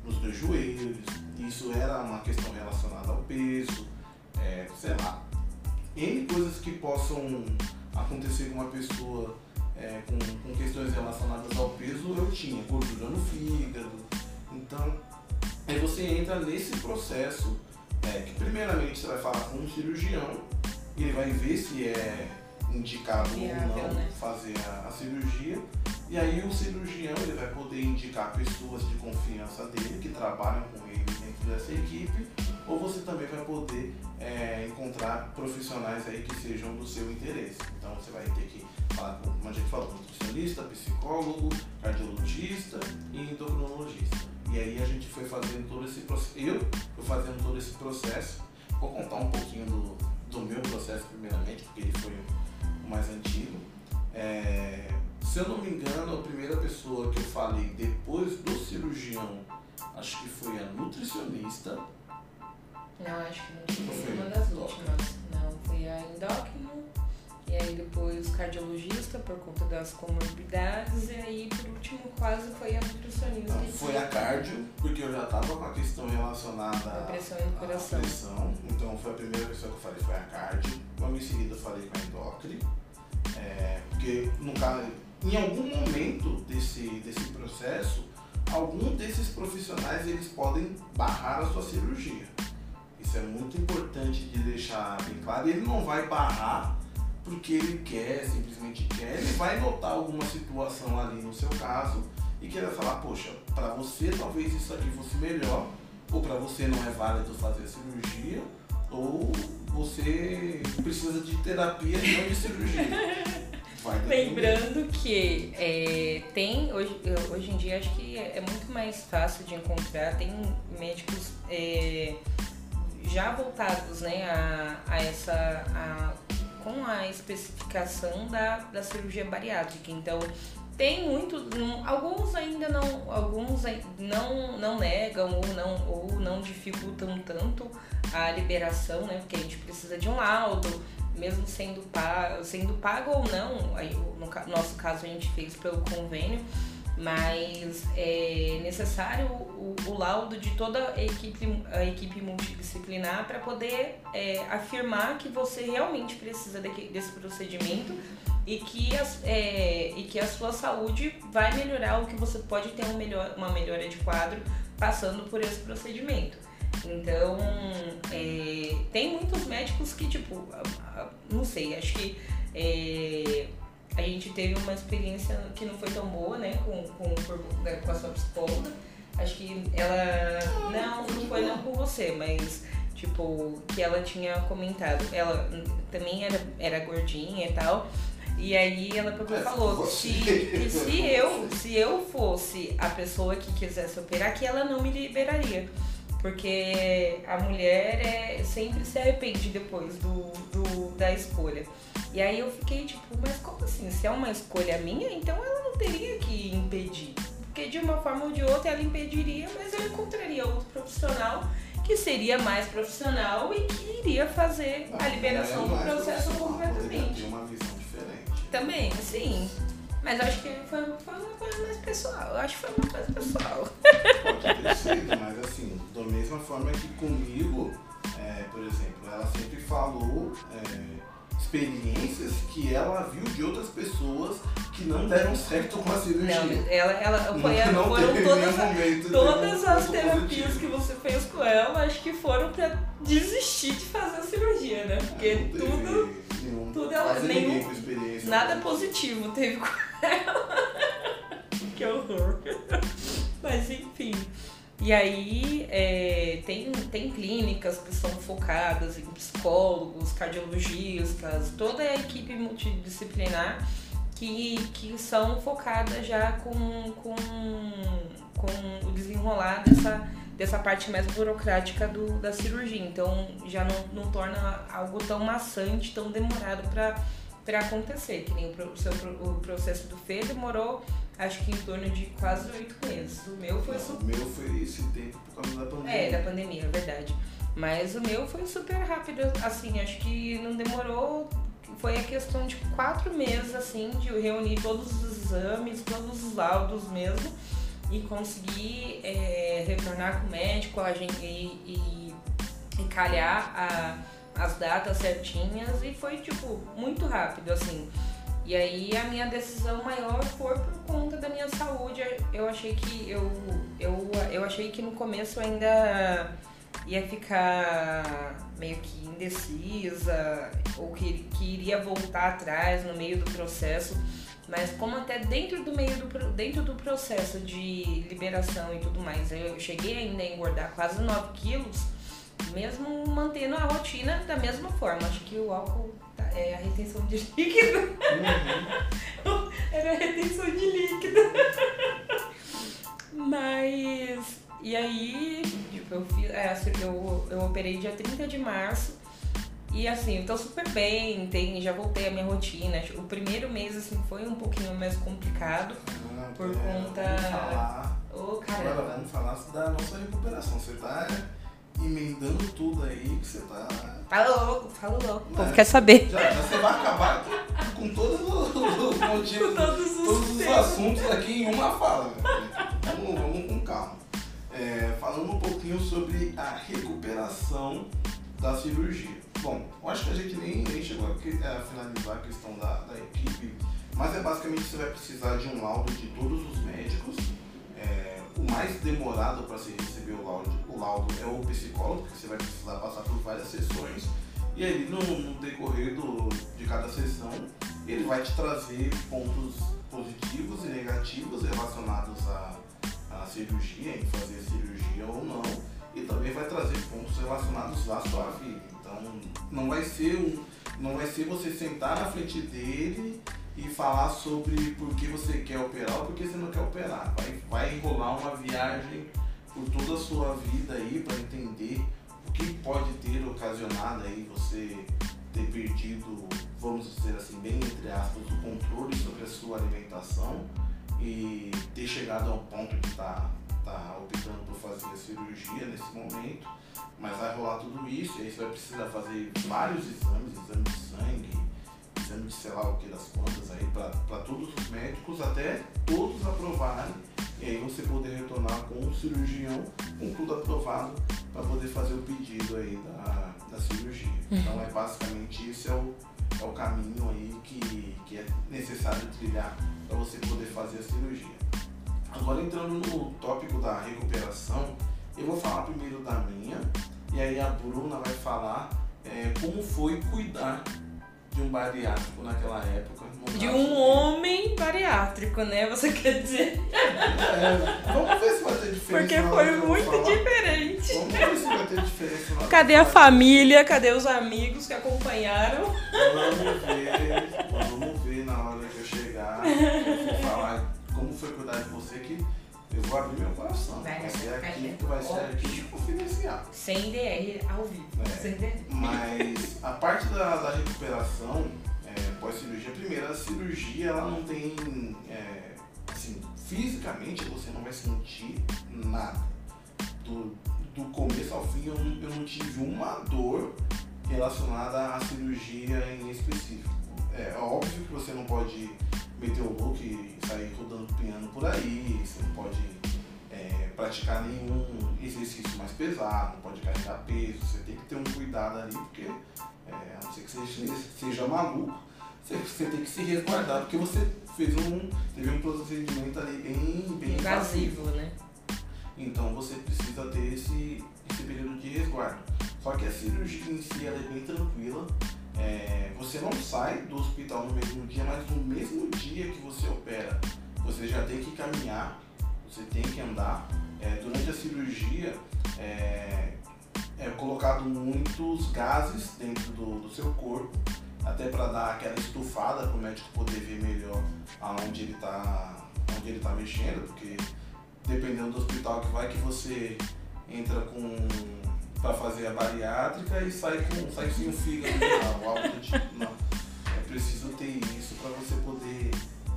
nos dois joelhos. Isso era uma questão relacionada ao peso, é, sei lá. N coisas que possam acontecer com uma pessoa é, com, com questões relacionadas ao peso eu tinha, gordura no fígado. Então, aí você entra nesse processo é, que primeiramente você vai falar com um cirurgião e ele vai ver se é indicado Viável, ou não né? fazer a, a cirurgia. E aí o cirurgião ele vai poder indicar pessoas de confiança dele que trabalham com ele dentro dessa equipe, ou você também vai poder é, encontrar profissionais aí que sejam do seu interesse. Então você vai ter que falar com, como a gente falou, nutricionista, psicólogo, cardiologista e endocrinologista. E aí a gente foi fazendo todo esse processo. Eu fui fazendo todo esse processo. Vou contar um pouquinho do, do meu processo primeiramente, porque ele foi o mais antigo. É, se eu não me engano, a primeira pessoa que eu falei depois do cirurgião, acho que foi a nutricionista. Não, acho que não Não foi uma das últimas. Não, foi a endócrino. E aí depois cardiologista por conta das comorbidades. E aí por último quase foi a nutricionista. Não, foi a cardio, porque eu já estava com a questão relacionada A pressão do à coração. pressão. Então foi a primeira pessoa que eu falei, foi a cardio. Logo em seguida eu falei com a endócrino. É, porque no caso, em algum momento desse, desse processo, algum desses profissionais eles podem barrar a sua cirurgia. Isso é muito importante de deixar bem claro. Ele não vai barrar porque ele quer, simplesmente quer. Ele vai notar alguma situação ali no seu caso e querer falar, poxa, para você talvez isso aqui fosse melhor, ou para você não é válido fazer a cirurgia, ou você precisa de terapia e não de cirurgia. Vai. Lembrando que é, tem, hoje, hoje em dia acho que é, é muito mais fácil de encontrar, tem médicos é, já voltados né, a, a essa. a- com a especificação da, da cirurgia bariátrica. Então tem muito. não- alguns ainda não. Alguns não, não negam ou não, ou não dificultam tanto a liberação, né? Porque a gente precisa de um laudo, mesmo sendo pago, sendo pago ou não, aí, no nosso caso a gente fez pelo convênio, mas é necessário o, o laudo de toda a equipe, a equipe multidisciplinar para poder é, afirmar que você realmente precisa daque- desse procedimento e que, as, é, e que a sua saúde vai melhorar ou que você pode ter um melhor, uma melhora de quadro passando por esse procedimento. Então, é, tem muitos médicos que, tipo, não sei, acho que é, a gente teve uma experiência que não foi tão boa, né, com, com, com a sua psicóloga. Acho que ela. Não, não foi não com você, mas tipo, que ela tinha comentado. Ela também era, era gordinha e tal. E aí ela pegou e é, falou se, que se eu, se eu fosse a pessoa que quisesse operar, que ela não me liberaria. Porque a mulher é, sempre se arrepende depois do, do, da escolha. E aí eu fiquei tipo, mas como assim? Se é uma escolha minha, então ela não teria que impedir. Porque de uma forma ou de outra ela impediria, mas eu encontraria outro profissional que seria mais profissional e que iria fazer a liberação é do processo completamente. Uma visão diferente. Também, sim. Mas acho que foi, foi uma coisa mais pessoal. Eu acho que foi uma coisa pessoal. Pode ter sido, mas assim, da mesma forma que comigo, é, por exemplo, ela sempre falou. É, experiências que ela viu de outras pessoas que não deram certo com a cirurgia. Não, ela, ela foi, não, não foram todas, a, todas as terapias positivo. que você fez com ela, acho que foram pra desistir de fazer a cirurgia, né? Porque tudo, nenhum, tudo ela, nenhum, nada positivo teve com ela. que horror. Mas enfim. E aí é, tem, tem clínicas que são focadas em psicólogos, cardiologistas, toda a equipe multidisciplinar que, que são focadas já com, com, com o desenrolar dessa, dessa parte mais burocrática do, da cirurgia. Então já não, não torna algo tão maçante, tão demorado para acontecer. Que nem o, seu, o processo do Fê demorou acho que em torno de quase oito meses. O meu foi super. O meu foi esse tempo por causa da pandemia. É, da pandemia, é verdade. Mas o meu foi super rápido, assim, acho que não demorou. Foi a questão de quatro meses, assim, de reunir todos os exames, todos os laudos mesmo, e conseguir é, retornar com o médico a gente, e, e, e calhar a, as datas certinhas, e foi, tipo, muito rápido, assim. E aí a minha decisão maior foi por conta da minha saúde. Eu achei que eu, eu, eu achei que no começo ainda ia ficar meio que indecisa ou que, que iria voltar atrás no meio do processo. Mas como até dentro do meio do, dentro do processo de liberação e tudo mais, eu cheguei ainda a engordar quase 9 quilos, mesmo mantendo a rotina da mesma forma. Acho que o álcool é a retenção de líquido. Uhum. Era a retenção de líquido. Mas. E aí, tipo, eu, fiz, é, assim, eu, eu operei dia 30 de março. E assim, eu tô super bem, tem, já voltei à minha rotina. O primeiro mês, assim, foi um pouquinho mais complicado. Ah, por é, conta. Vamos falar. Oh, Agora vamos falar da nossa recuperação. Você tá emendando tudo aí que você tá. Fala louco, fala louco. O povo quer saber. Já, já você vai acabar com todos os motivos, todos, os, todos os assuntos aqui em uma fala. Né? Vamos, vamos com calma. É, falando um pouquinho sobre a recuperação da cirurgia. Bom, eu acho que a gente nem, nem chegou a, a finalizar a questão da, da equipe, mas é basicamente você vai precisar de um laudo de todos os médicos. É, o mais demorado para se receber o laudo, o laudo é o psicólogo, porque você vai precisar passar por várias sessões. E aí, no, no decorrer do, de cada sessão, ele vai te trazer pontos positivos e negativos relacionados à, à cirurgia, em fazer cirurgia ou não, e também vai trazer pontos relacionados à sua vida. Então, não vai ser um, não vai ser você sentar na frente dele e falar sobre por que você quer operar ou por que você não quer operar. Vai, vai enrolar uma viagem por toda a sua vida aí para entender o que pode ter ocasionado aí você ter perdido, vamos dizer assim, bem entre aspas, o controle sobre a sua alimentação e ter chegado ao ponto de estar tá, tá optando por fazer a cirurgia nesse momento. Mas vai rolar tudo isso e aí você vai precisar fazer vários exames, exame de sangue, exame de sei lá o que das contas aí para todos os médicos até todos aprovarem e aí você poder retornar com o cirurgião com tudo aprovado para poder fazer o pedido aí da, da cirurgia. Uhum. Então é basicamente isso é o, é o caminho aí que, que é necessário trilhar para você poder fazer a cirurgia. Agora entrando no tópico da recuperação, eu vou falar primeiro da minha, E aí a Bruna vai falar é, como foi cuidar de um bariátrico naquela época. De um homem bariátrico, né? Você quer dizer? É, vamos ver se vai ter diferença. Porque foi muito diferente. Vamos ver se vai ter diferença. Cadê a família? Cadê os amigos que acompanharam? Vamos ver, vamos ver na hora que eu chegar. Eu vou falar como foi cuidar de você que eu vou abrir meu coração. Vai, vai ser aqui, vai. vai ser aqui confidencial. Sem DR ao vivo. É. Sem DR. Mas a parte da, da recuperação é, pós-cirurgia, primeiro, a cirurgia ela não tem. é, assim, fisicamente você não vai sentir nada. Do, do começo ao fim eu, eu não tive uma dor relacionada à cirurgia em específico. É óbvio que você não pode meter o look e sair rodando piano por aí, você não pode é, praticar nenhum exercício mais pesado, não pode carregar peso, você tem que ter um cuidado ali, porque é, a não ser que você seja, seja maluco, você, você tem que se resguardar, porque você fez um, teve um procedimento ali bem, bem Invasivo, né? então você precisa ter esse, esse período de resguardo. Só que a cirurgia em si ela é bem tranquila. É, você não sai do hospital no mesmo dia, mas no mesmo dia que você opera, você já tem que caminhar, você tem que andar. É, durante a cirurgia é, é colocado muitos gases dentro do, do seu corpo, até para dar aquela estufada para o médico poder ver melhor aonde ele está onde ele tá mexendo, porque dependendo do hospital que vai que você entra com para fazer a bariátrica e sai com sai sem o fígado ou algo do tipo. Não. É preciso ter isso para você poder,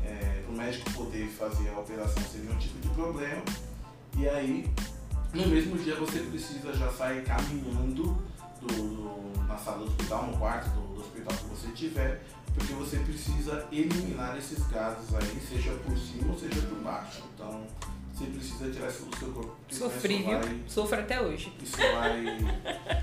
é, para o médico poder fazer a operação sem nenhum tipo de problema. E aí, no mesmo dia você precisa já sair caminhando do, do- na sala do hospital, no quarto do, do hospital que você tiver, porque você precisa eliminar esses gases aí, seja por cima ou seja por baixo. Então, você precisa tirar isso do seu corpo. Sofri, viu? vai- Sofro até hoje. Isso vai.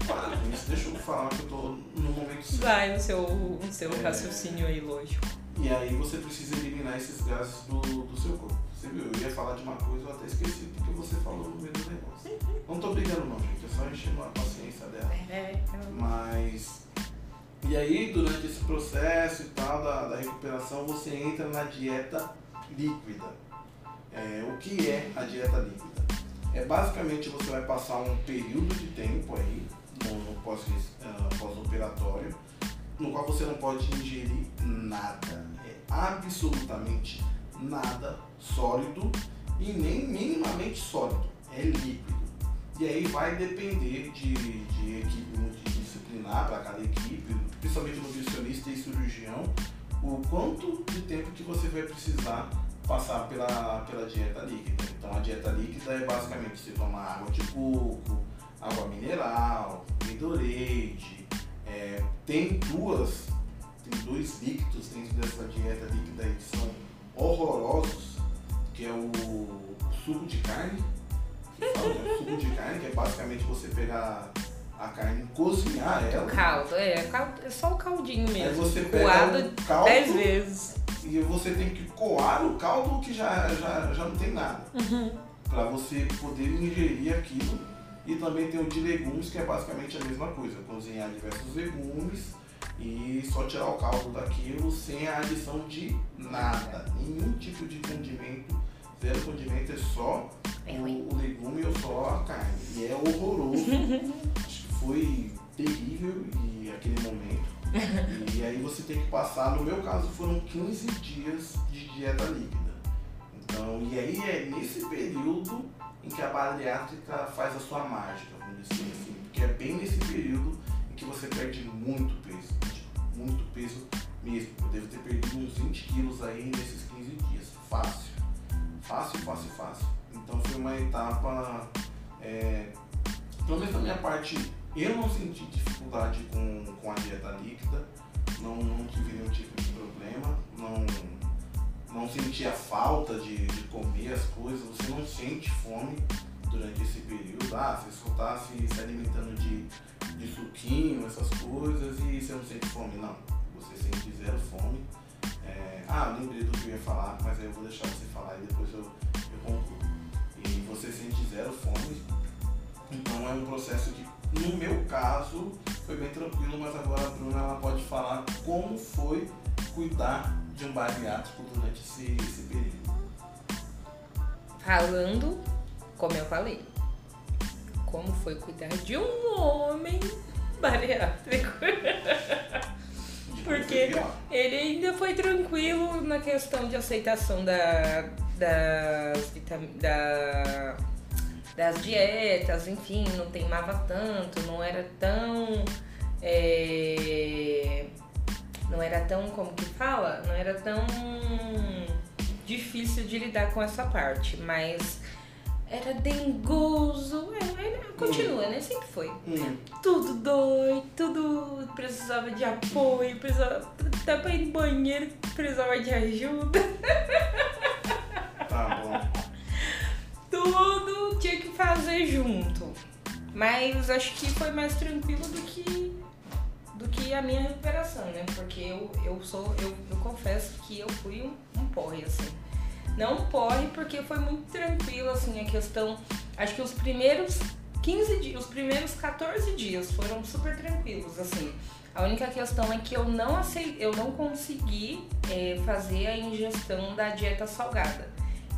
Para com isso, deixa eu falar que eu tô no momento certo. Vai no seu, no seu É. raciocínio aí, lógico. E aí você precisa eliminar esses gases do, do seu corpo. Você viu? Eu ia falar de uma coisa, eu até esqueci porque você falou no meio do negócio. Não tô brigando não, gente. É só enchendo a paciência dela. É, Mas. E aí, durante esse processo e tal da, da recuperação, você entra na dieta líquida. É, o que é a dieta líquida? É basicamente você vai passar um período de tempo aí no, pós, ah, pós-operatório, no qual você não pode ingerir nada. É absolutamente nada sólido e nem minimamente sólido. É líquido. E aí vai depender de, de equipe multidisciplinar para cada equipe, principalmente nutricionista e cirurgião, o quanto de tempo que você vai precisar passar pela, pela dieta líquida. Então a dieta líquida é basicamente você tomar água de coco, água mineral, Gatorade, é, tem duas, tem dois líquidos dentro dessa dieta líquida aí que são horrorosos, que é o, o suco de carne, que fala, né? o suco de carne, que é basicamente você pegar a carne e cozinhar O ela. caldo, é, caldo- é só o caldinho Aí mesmo. você pega Coado o caldo dez vezes. E você tem que coar o caldo que já, já, já não tem nada. Para você poder ingerir aquilo. E também tem o de legumes, que é basicamente a mesma coisa. Cozinhar diversos legumes e só tirar o caldo daquilo sem a adição de nada. Nenhum tipo de condimento. Zero condimento, é só É o, ruim. o legume ou só a carne. E é horroroso. Acho que foi terrível e aquele momento. E aí você tem que passar, no meu caso foram 15 dias de dieta líquida. Então, e aí é nesse período em que a bariátrica faz a sua mágica, vamos dizer assim. Porque é bem nesse período em que você perde muito peso. Muito peso mesmo. Eu devo ter perdido uns 20 quilos aí nesses 15 dias. Fácil. Fácil, fácil, fácil. Então foi uma etapa. É, pelo menos da minha parte, eu não senti dificuldade com, com a dieta líquida, não, não tive nenhum tipo de problema, não, não senti a falta de, de comer as coisas, você não sente fome durante esse período. Ah, você só está se, se alimentando de, de suquinho, essas coisas, e você não sente fome. Não, você sente zero fome. É, ah, lembrei do que eu ia falar, mas aí eu vou deixar você falar e depois eu, eu concluo. E você sente zero fome, então é um processo que No meu caso, foi bem tranquilo, mas agora a Bruna ela pode falar como foi cuidar de um bariátrico durante esse, esse período. Falando, como eu falei, como foi cuidar de um homem bariátrico. Porque ele ainda foi tranquilo na questão de aceitação da, das, da, das dietas, enfim, não teimava tanto, não era tão. É, não era tão, como que fala? Não era tão difícil de lidar com essa parte, mas era dengoso, é, é, continua, né? Sempre foi. Hum. Tudo doido, tudo precisava de apoio, precisava até pra ir no banheiro, precisava de ajuda. Tá bom. Tudo tinha que fazer junto. Mas acho que foi mais tranquilo do que do que a minha recuperação, né? Porque eu, eu sou, eu, eu confesso que eu fui um, um porre, assim. Não porre porque foi muito tranquilo, assim, a questão. Acho que os primeiros 15 dias, os primeiros 14 dias foram super tranquilos, assim. A única questão é que eu não acei, eu não consegui é, fazer a ingestão da dieta salgada.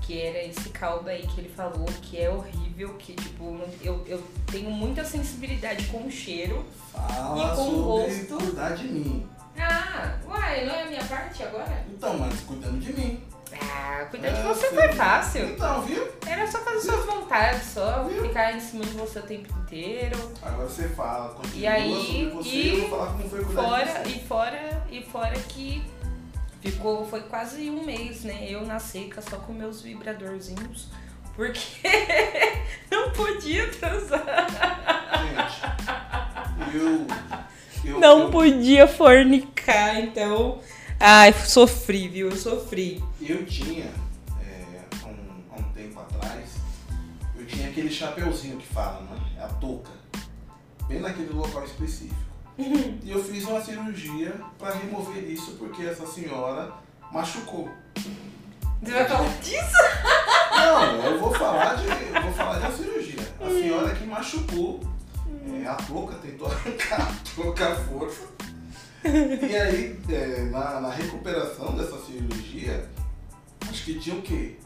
Que era esse caldo aí que ele falou, que é horrível, que tipo, eu, eu tenho muita sensibilidade com o cheiro. Fala E com sobre gosto. cuidar de mim. Ah, uai, não é a minha parte agora? Então, mas cuidando de mim. Ah, cuidar de É, você filho. foi fácil. Então, viu? Era só fazer suas vontades, só Viu? ficar em cima de você o tempo inteiro. Agora você fala, continua E aí, sobre você, e eu vou falar como foi cuidar de Fora, você. e fora, e fora que ficou, foi quase um mês, né? Eu na seca só com meus vibradorzinhos, porque não podia transar. Gente, eu... eu Não eu, podia fornicar, então. Ai, sofri, viu? Eu sofri. eu tinha, é, há, um, há um tempo atrás, eu tinha aquele chapeuzinho que fala, né? É a touca. Bem naquele local específico. E eu fiz uma cirurgia para remover isso porque essa senhora machucou. Você vai falar disso? Não, eu vou falar de, eu vou falar de uma cirurgia. A senhora que machucou é, a touca, tentou arrancar a touca à força. E aí, é, na, na recuperação dessa cirurgia, acho que tinha o quê?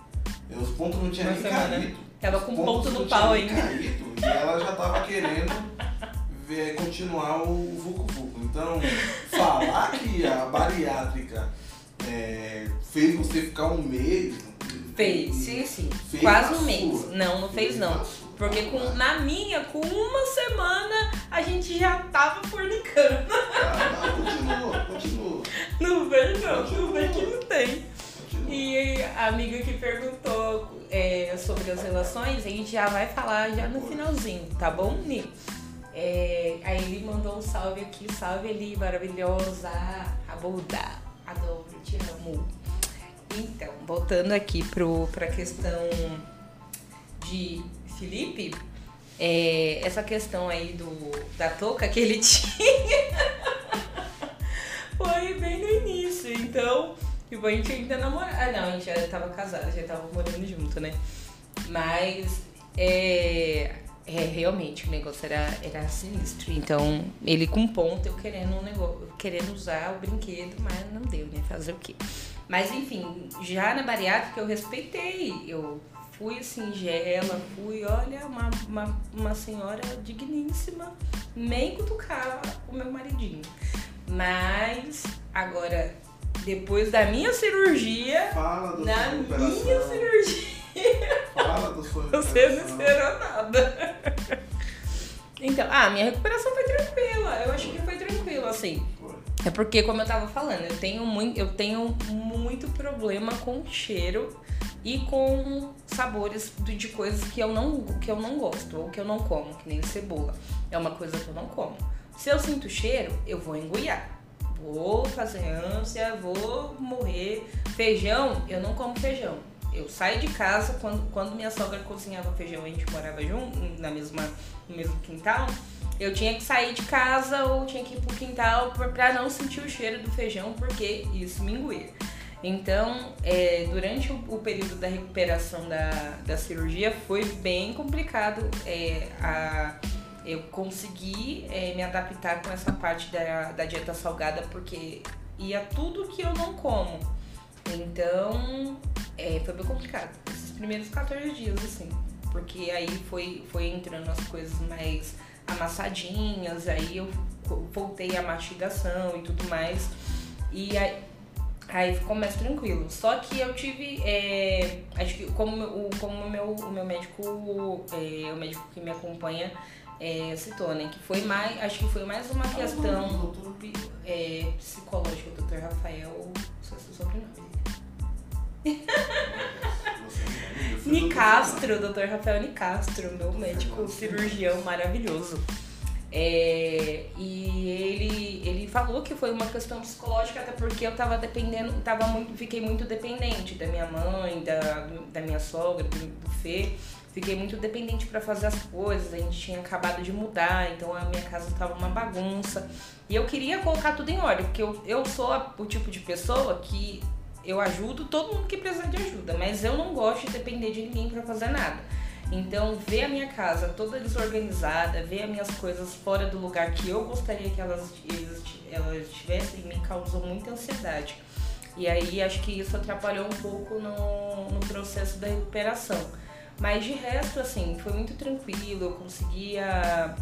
É, Os pontos não tinham nem semana. caído. Tava com ponto no pau ainda. Caído, e ela já tava querendo ver, continuar o Vucu Vucu. Então, falar que a bariátrica é, fez você ficar um mês. Fez, sim, sim. Fez Quase um mês. sua. Não, não fez não. na sua. Porque com, na minha, com uma semana, a gente já tava fornicando. Ah, não, continua, continua. Não vem não, não vem que não tem. continua. E a amiga que perguntou é, sobre as relações, a gente já vai falar já no finalzinho, tá bom, Ni? É, aí ele mandou um salve aqui, salve ali, maravilhosa, Abuda, adoro, te amo. Então, voltando aqui pro, pra questão de Felipe, é, essa questão aí do, da touca que ele tinha foi bem no início, então, tipo, a gente ainda namorava. Ah, não, a gente já tava casada, já tava morando junto, né? Mas, é, é, realmente, o negócio era, era sinistro. Então, ele com ponto, eu querendo um negócio, querendo usar o brinquedo, mas não deu, né? Fazer o quê? Mas, enfim, já na bariátrica eu respeitei. Eu fui singela, fui, olha, uma, uma, uma senhora digníssima, nem cutucava o meu maridinho. Mas, agora, depois da minha cirurgia, Fala da na minha cirurgia, Fala da sua você não esperou nada. Então, ah, minha recuperação foi tranquila. Eu acho que foi tranquila, assim. É porque, como eu tava falando, eu tenho muito, eu tenho muito problema com cheiro e com sabores de coisas que eu, não, que eu não gosto ou que eu não como, que nem cebola. É uma coisa que eu não como. Se eu sinto cheiro, eu vou engoiar. Vou fazer ânsia, vou morrer. Feijão, eu não como feijão. Eu saio de casa, quando, quando minha sogra cozinhava feijão, a gente morava junto, na mesma, no mesmo quintal, eu tinha que sair de casa ou tinha que ir pro quintal pra não sentir o cheiro do feijão, porque isso me engolia. Então, é, durante o, o período da recuperação da, da cirurgia, foi bem complicado é, a, Eu consegui é, me adaptar com essa parte da, da dieta salgada porque ia tudo que eu não como. Então, é, foi bem complicado. Esses primeiros 14 dias, assim. Porque aí foi, foi entrando as coisas mais amassadinhas, aí eu voltei à mastigação e tudo mais. E aí, aí ficou mais tranquilo. Só que eu tive. É, acho que como, o, como meu, o meu médico, é, o médico que me acompanha, é, citou, né? Que foi mais. Acho que foi mais uma questão é, psicológica, o Dr. Rafael, só seu sobrenome. Nicastro, Dr. Rafael Nicastro, meu médico cirurgião maravilhoso. É, e ele, ele falou que foi uma questão psicológica, até porque eu tava dependendo, tava muito, fiquei muito dependente da minha mãe, da, da minha sogra, do, do Fê. Fiquei muito dependente para fazer as coisas, a gente tinha acabado de mudar, então a minha casa tava uma bagunça. E eu queria colocar tudo em ordem, porque eu, eu sou o tipo de pessoa que eu ajudo todo mundo que precisa de ajuda, mas eu não gosto de depender de ninguém para fazer nada. Então, ver a minha casa toda desorganizada, ver as minhas coisas fora do lugar que eu gostaria que elas, elas tivessem, me causou muita ansiedade. E aí, acho que isso atrapalhou um pouco no, no processo da recuperação. Mas de resto, assim, foi muito tranquilo, eu conseguia.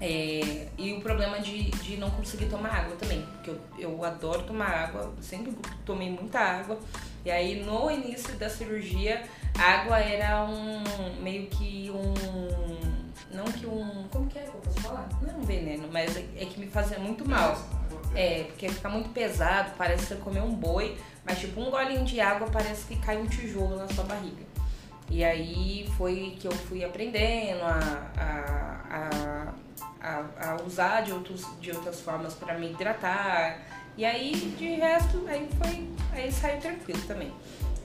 É, e o problema de, de não conseguir tomar água também, porque eu, eu adoro tomar água, sempre tomei muita água. E aí no início da cirurgia, água era um meio que um. Não que um. Como que é que eu posso falar? Não é um veneno, mas é, é que me fazia muito mal. É, porque fica muito pesado, parece que você comer um boi, mas tipo um golinho de água parece que cai um tijolo na sua barriga. E aí foi que eu fui aprendendo a, a, a, a, usar de, outros, de outras formas para me hidratar. E aí, de resto, aí foi. Aí saiu tranquilo também.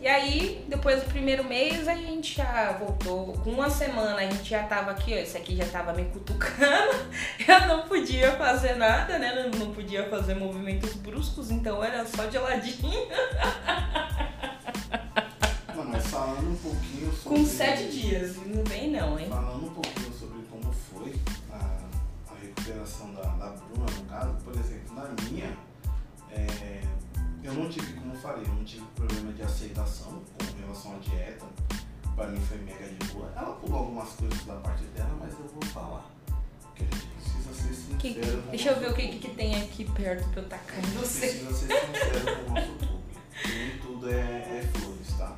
E aí, depois do primeiro mês, a gente já voltou. Com uma semana a gente já tava aqui, ó. Esse aqui já tava me cutucando. Eu não podia fazer nada, né? Não podia fazer movimentos bruscos, então era só de ladinho. mas falando um pouquinho sobre. Com sete dias, não vem não, hein? Falando um pouquinho a recuperação da, da Bruna, no caso, por exemplo, na minha, é, eu não tive, como eu falei, eu não tive problema de aceitação com relação à dieta. Pra mim foi mega de boa. Ela pulou algumas coisas da parte dela, mas eu vou falar. Porque a gente precisa ser sincero. Que, com deixa eu ver o que, que, que, tem aqui perto pra eu tacar em você. Precisa ser sincero com o nosso público. Nem tudo é, é flores, tá?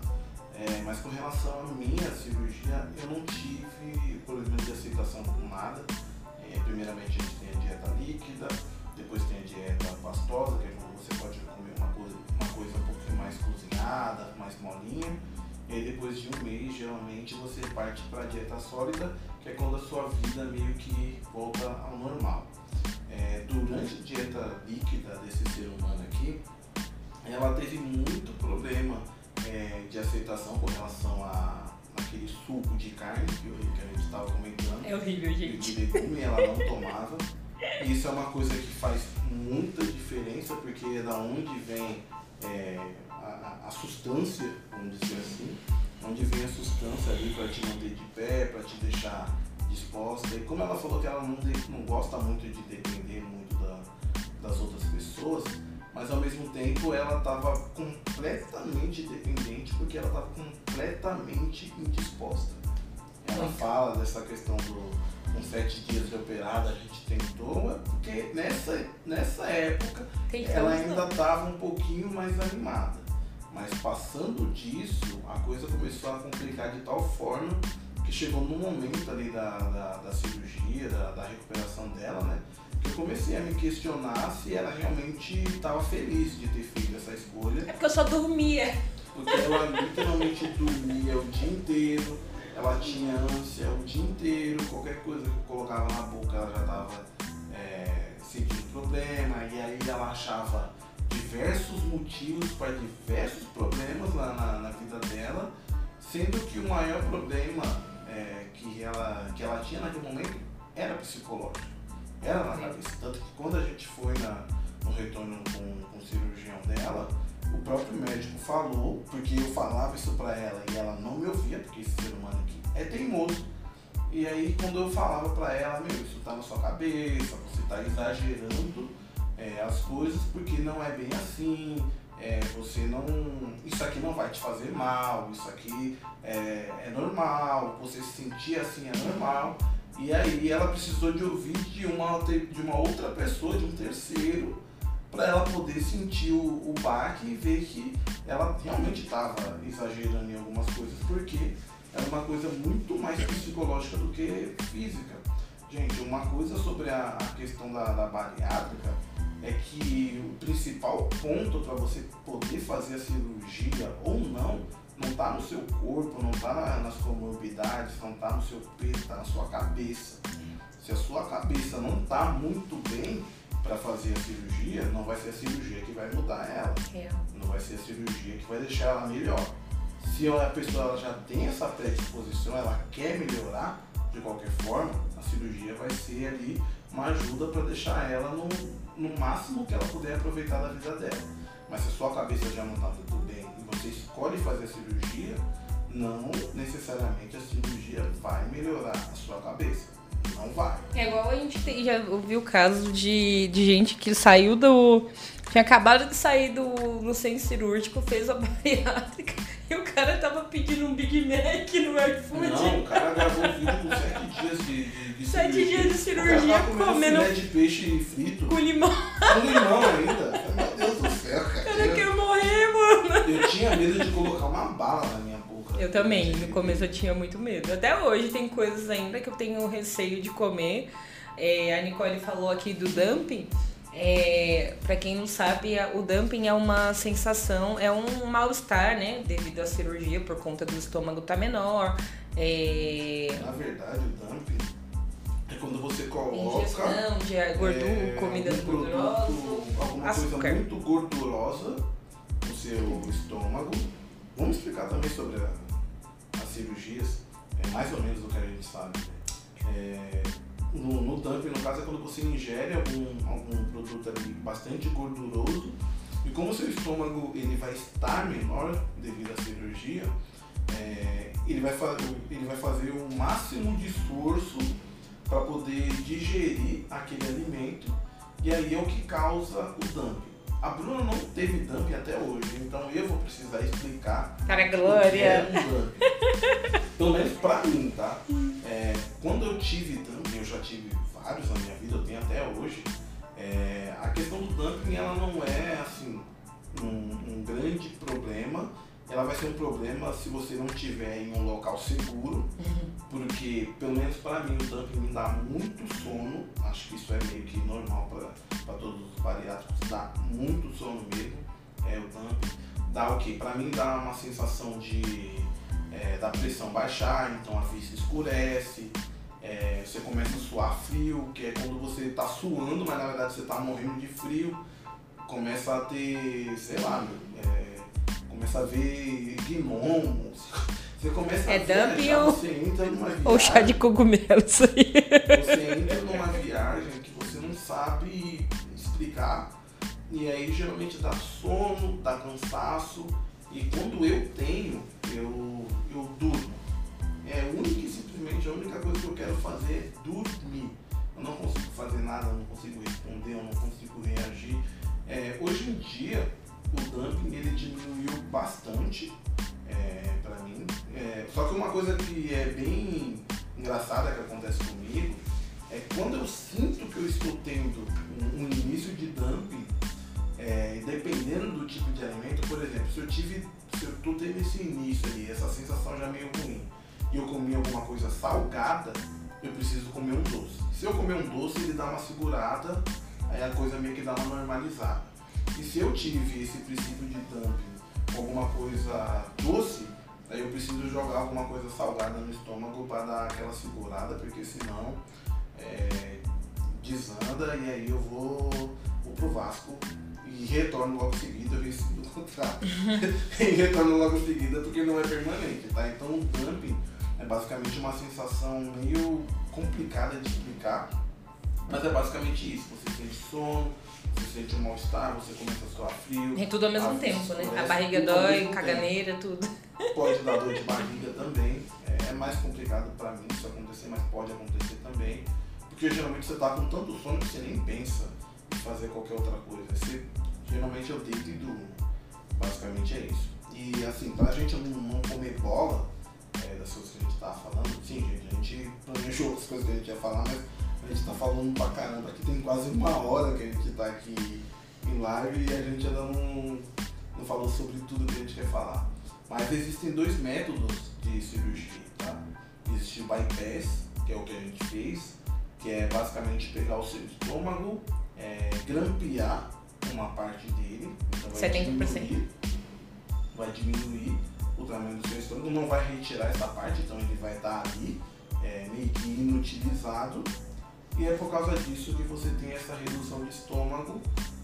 É, mas com relação à minha cirurgia, eu não tive problema de aceitação com nada. É, primeiramente a gente tem a dieta líquida, depois tem a dieta pastosa, que é quando você pode comer uma coisa, uma coisa um pouquinho mais cozinhada, mais molinha. E aí depois de um mês, geralmente você parte para a dieta sólida, que é quando a sua vida meio que volta ao normal. É, durante a dieta líquida desse ser humano aqui, ela teve muito problema é, de aceitação com relação a aquele suco de carne que, a gente estava comentando. É horrível, gente. De legume ela não tomava. E isso é uma coisa que faz muita diferença, porque é da onde vem é, a, a, sustância, vamos dizer assim, onde vem a sustância ali para te manter de pé, para te deixar disposta. E como ela falou que ela não, não gosta muito de depender muito da, das outras pessoas, mas ao mesmo tempo ela estava completamente dependente porque ela estava completamente indisposta. Ela Muito. fala dessa questão do com sete dias de operada a gente tentou, é porque nessa, nessa época ela ainda estava um pouquinho mais animada. Mas passando disso, a coisa começou a complicar de tal forma que chegou no momento ali da, da, da cirurgia, da, da recuperação dela, né? Eu comecei a me questionar se ela realmente estava feliz de ter feito essa escolha. É porque eu só dormia. Porque ela literalmente dormia o dia inteiro, ela tinha ânsia o dia inteiro, qualquer coisa que eu colocava na boca ela já estava é, sentindo problema, e aí ela achava diversos motivos para diversos problemas lá na, na, vida dela, sendo que o maior problema é, que, ela, que ela tinha naquele momento era psicológico era na cabeça. Tanto que quando a gente foi na, no retorno com, com o cirurgião dela, o próprio médico falou, porque eu falava isso pra ela e ela não me ouvia, porque esse ser humano aqui é teimoso. E aí quando eu falava pra ela, meu, isso cabeça, você está exagerando é, as coisas porque não é bem assim, é, você não. Isso aqui não vai te fazer mal, isso aqui é, é normal, você se sentir assim é normal. E aí ela precisou de ouvir de uma, de uma outra pessoa, de um terceiro, para ela poder sentir o, o baque e ver que ela realmente estava exagerando em algumas coisas, porque era uma coisa muito mais psicológica do que física. Gente, uma coisa sobre a, a questão da, da bariátrica é que o principal ponto para você poder fazer a cirurgia ou não, não está no seu corpo, não está na, nas comorbidades, não está no seu peso, está na sua cabeça. Se a sua cabeça não está muito bem para fazer a cirurgia, não vai ser a cirurgia que vai mudar ela. É. Não vai ser a cirurgia que vai deixar ela melhor. Se a pessoa já tem essa predisposição, ela quer melhorar, de qualquer forma, a cirurgia vai ser ali uma ajuda para deixar ela no, no máximo que ela puder aproveitar da vida dela. Mas se a sua cabeça já não está tudo bem você escolhe fazer a cirurgia, não necessariamente a cirurgia vai melhorar a sua cabeça. Não vai. É igual a gente tem, já ouviu o caso de, de gente que saiu do. Tinha acabado de sair do, do centro cirúrgico, fez a bariátrica e o cara tava pedindo um Big Mac no iFood. Não, o cara gravou um vídeo com sete dias de, de, de Sete cirurgia. dias de cirurgia o tava comendo filé de peixe frito. com limão. Com limão ainda. Meu Deus do céu, O cara cara. quer morrer, mano. Eu tinha medo de colocar uma bala na minha boca. Eu também, no começo eu tinha muito medo. Até hoje tem coisas ainda que eu tenho receio de comer. É, a Nicole falou aqui do dumping. É, para quem não sabe, o dumping é uma sensação, é um mal-estar, né? Devido à cirurgia, por conta do estômago tá menor. É, Na verdade, o dumping é quando você coloca ingestão de gordura, é, gordurosas. produto, alguma açúcar. coisa muito gordurosa seu estômago. Vamos explicar também sobre a- as cirurgias, é mais ou menos do que a gente sabe. É, no, no dumping, no caso, é quando você ingere algum, algum produto ali bastante gorduroso e como o seu estômago ele vai estar menor devido à cirurgia, é, ele, vai ele vai fazer o máximo de esforço para poder digerir aquele alimento e aí é o que causa o dumping. A Bruna não teve dumping até hoje, então eu vou precisar explicar Cara, é Glória! um dumping. Pelo menos pra mim, tá? É, quando eu tive dumping, eu já tive vários na minha vida, eu tenho até hoje. é, a questão do dumping ela não é assim um, um grande problema. Ela vai ser um problema se você não estiver em um local seguro, porque pelo menos para mim o dumping me dá muito sono. Acho que isso é meio que normal para todos os bariátricos, dá muito sono mesmo. É o dumping. Dá o que? Para mim dá uma sensação de é, da pressão baixar, então a vista escurece, é, você começa a suar frio, que é quando você está suando, mas na verdade você está morrendo de frio, começa a ter, sei lá, é, começa a ver gnomos, você começa É a viajar, ou- você entra numa viagem, Ou chá de cogumelo, isso aí. você entra numa viagem que você não sabe explicar, e aí geralmente dá sono, dá cansaço, e quando eu tenho, eu, eu durmo. É única e simplesmente a única coisa que eu quero fazer é dormir. Eu não consigo fazer nada, eu não consigo responder, eu não consigo reagir. É, hoje em dia, o dumping ele diminuiu bastante é, para mim. É, só que uma coisa que é bem engraçada que acontece comigo é quando eu sinto que eu estou tendo um, início de dumping, é, dependendo do tipo de alimento, por exemplo, se eu tive, se eu tô tendo esse início ali, essa sensação já meio ruim, e eu comi alguma coisa salgada, eu preciso comer um doce. Se eu comer um doce, ele dá uma segurada, aí a coisa meio que dá uma normalizada. E se eu tive esse princípio de dumping com alguma coisa doce, aí eu preciso jogar alguma coisa salgada no estômago para dar aquela segurada, porque senão é, desanda e aí eu vou, vou pro Vasco e retorno logo em seguida, eu rescindo o contrato. e retorno logo em seguida porque não é permanente, tá? Então o dumping é basicamente uma sensação meio complicada de explicar, mas é basicamente isso. Você sente sono, você sente um mal-estar, você começa a suar frio. É tudo ao mesmo a tempo, né? A escurece, barriga dói, mesmo tempo. caganeira, tudo. Pode dar dor de barriga também. É mais complicado para mim isso acontecer, mas pode acontecer também. Porque geralmente você tá com tanto sono que você nem pensa em fazer qualquer outra coisa. Você, geralmente eu deito e durmo. Basicamente é isso. E assim, pra gente não, não comer bola é, das coisas que a gente tava falando, sim, gente, a gente planejou outras coisas que a gente ia falar, mas a gente tá falando pra caramba. Aqui tem quase uma hora que a gente tá aqui em live e a gente ainda não, não falou sobre tudo que a gente quer falar. Mas existem dois métodos de cirurgia, tá? Existe o bypass, que é o que a gente fez, que é basicamente pegar o seu estômago, é, grampear uma parte dele, então vai 70%. diminuir, vai diminuir o tamanho do seu estômago, não vai retirar essa parte, então ele vai estar ali é, meio que inutilizado. E é por causa disso que você tem essa redução de estômago,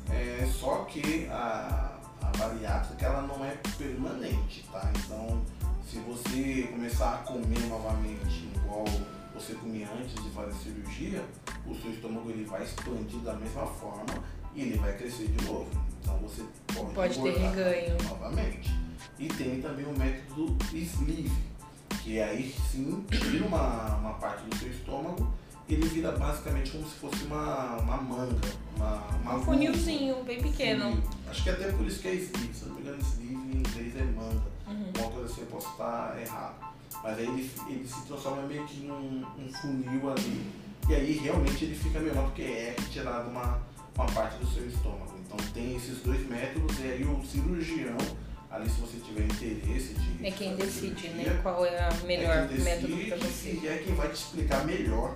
é, só que a, a bariátrica ela não é permanente, tá? Então se você começar a comer novamente igual você comia antes de fazer cirurgia, o seu estômago ele vai expandir da mesma forma e ele vai crescer de novo. Então você pode, Pode ter reganho. novamente. E tem também o método sleeve, que aí sim tira uma, uma parte do seu estômago ele vira basicamente como se fosse uma, uma manga, uma, uma Um funilzinho, bem pequeno. Funil. Acho que até por isso que é sleeve, se eu não me engano, sleeve em inglês é manga. Uhum. Uma coisa assim eu posso estar errado. Mas aí ele, ele se transforma meio que num um funil ali. E aí realmente ele fica melhor porque é retirado uma, uma parte do seu estômago. Então tem esses dois métodos e aí o cirurgião, ali se você tiver interesse de. É quem decide, cirurgia, né? Qual é o melhor é quem método decide pra você. E é quem vai te explicar melhor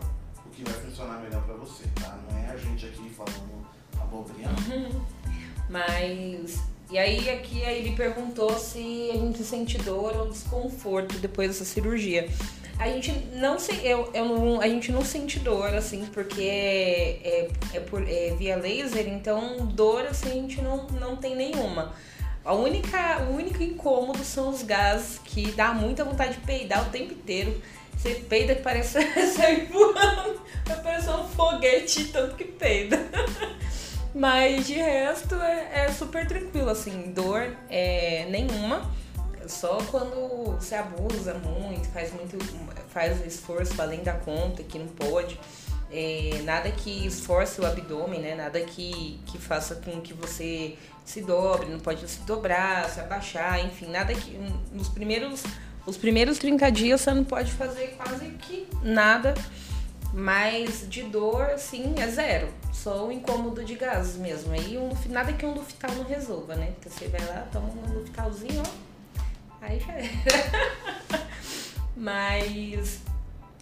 que vai funcionar melhor pra você, tá? Não é a gente aqui falando abobrinha. não. Mas. E aí aqui aí ele perguntou se a gente sente dor ou desconforto depois dessa cirurgia. A gente não se, eu, eu não, a gente não sente dor, assim, porque é, é, é por, é via laser, então dor assim a gente não, não tem nenhuma. A única, o único incômodo são os gases que dá muita vontade de peidar o tempo inteiro. Você peida que parece sair voando, vai parecer um foguete tanto que peida. Mas de resto é, é super tranquilo, assim, dor é nenhuma. Só quando você abusa muito, faz muito, faz esforço além da conta, que não pode. É, nada que esforce o abdômen, né? Nada que, que faça com que você se dobre, não pode se dobrar, se abaixar, enfim, nada que. Nos primeiros, os primeiros 30 dias você não pode fazer quase que nada. Mas de dor, assim, é zero. Só o incômodo de gases mesmo. Aí um, nada que um Luftal não resolva, né? Porque você vai lá, toma um Luftalzinho, ó. Aí já era. Mas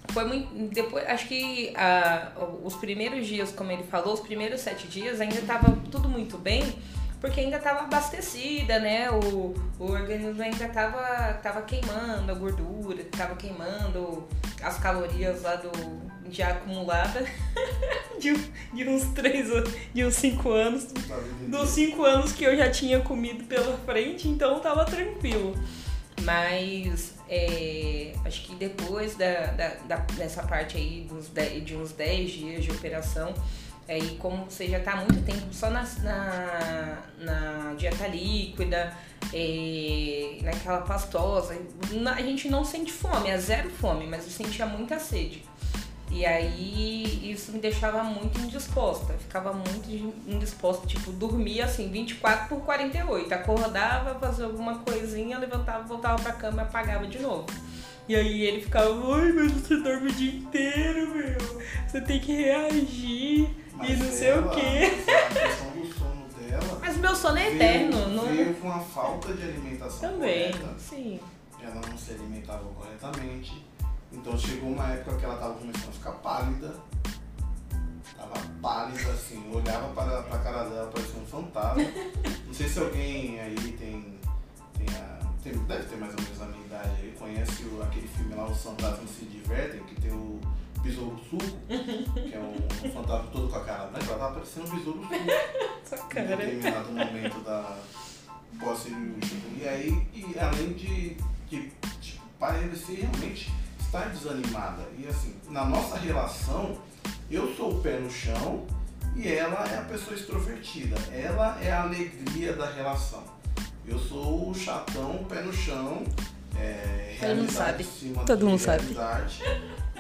foi muito. Depois, acho que ah, os primeiros dias, como ele falou, os primeiros sete dias ainda tava tudo muito bem, porque ainda tava abastecida, né? O, o organismo ainda tava, tava queimando a gordura, tava queimando as calorias lá do já acumulada de, de uns três anos, de uns cinco anos vendo? dos cinco anos que eu já tinha comido pela frente, então tava tranquilo. Mas é, acho que depois da, da, da- dessa parte aí dos de, de uns 10 dias de operação, aí como você já tá há muito tempo só na, na, na dieta líquida, é, naquela pastosa, a gente não sente fome, é zero fome, mas eu sentia muita sede. E aí isso me deixava muito indisposta. Eu ficava muito indisposta, tipo, dormia assim, 24 por 48. Acordava, fazia alguma coisinha, levantava, voltava pra cama e apagava de novo. E aí ele ficava, ai, mas você dorme o dia inteiro, meu. Você tem que reagir Mas e não sei o ela, quê. A questão do sono dela. Mas meu sono é veio- eterno, não. Veio com a falta de alimentação Também, correta. sim. Ela não se alimentava corretamente. Então chegou uma época que ela tava começando a ficar pálida. Tava pálida assim, eu olhava para, para a cara dela, parecia um fantasma. Não sei se alguém aí tem. tem, a, tem deve ter mais ou menos a minha idade aí, conhece o, aquele filme lá, Os Fantasmas Se Divertem, que tem o Besouro Suco, que é um, um fantasma todo com a cara branca, ela tava parecendo um besouro suco em determinado momento da pós-cirúrgico. E aí, e além de, de tipo, parecer realmente estar desanimada. E assim, na nossa relação, eu sou o pé no chão e ela é a pessoa extrovertida. Ela é a alegria da relação. Eu sou o chatão, pé no chão, é, Todo mundo sabe. em cima Todo de mundo sabe.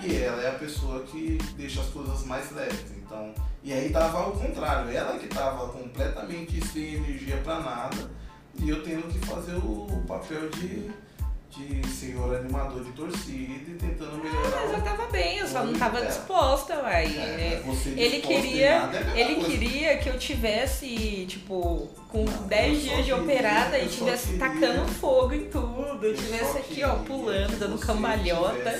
E ela é a pessoa que deixa as coisas mais leves. Então, e aí tava ao contrário, ela que tava completamente sem energia para nada e eu tendo que fazer o papel de de senhor animador de torcida e tentando melhorar. Ah, mas eu tava bem, eu só não tava disposta, uai. É, ele queria, é ele coisa. queria que eu tivesse, tipo, com 10 dias de operada e tivesse queria, tacando fogo em tudo, eu tivesse aqui, ó, pulando, dando cambalhota.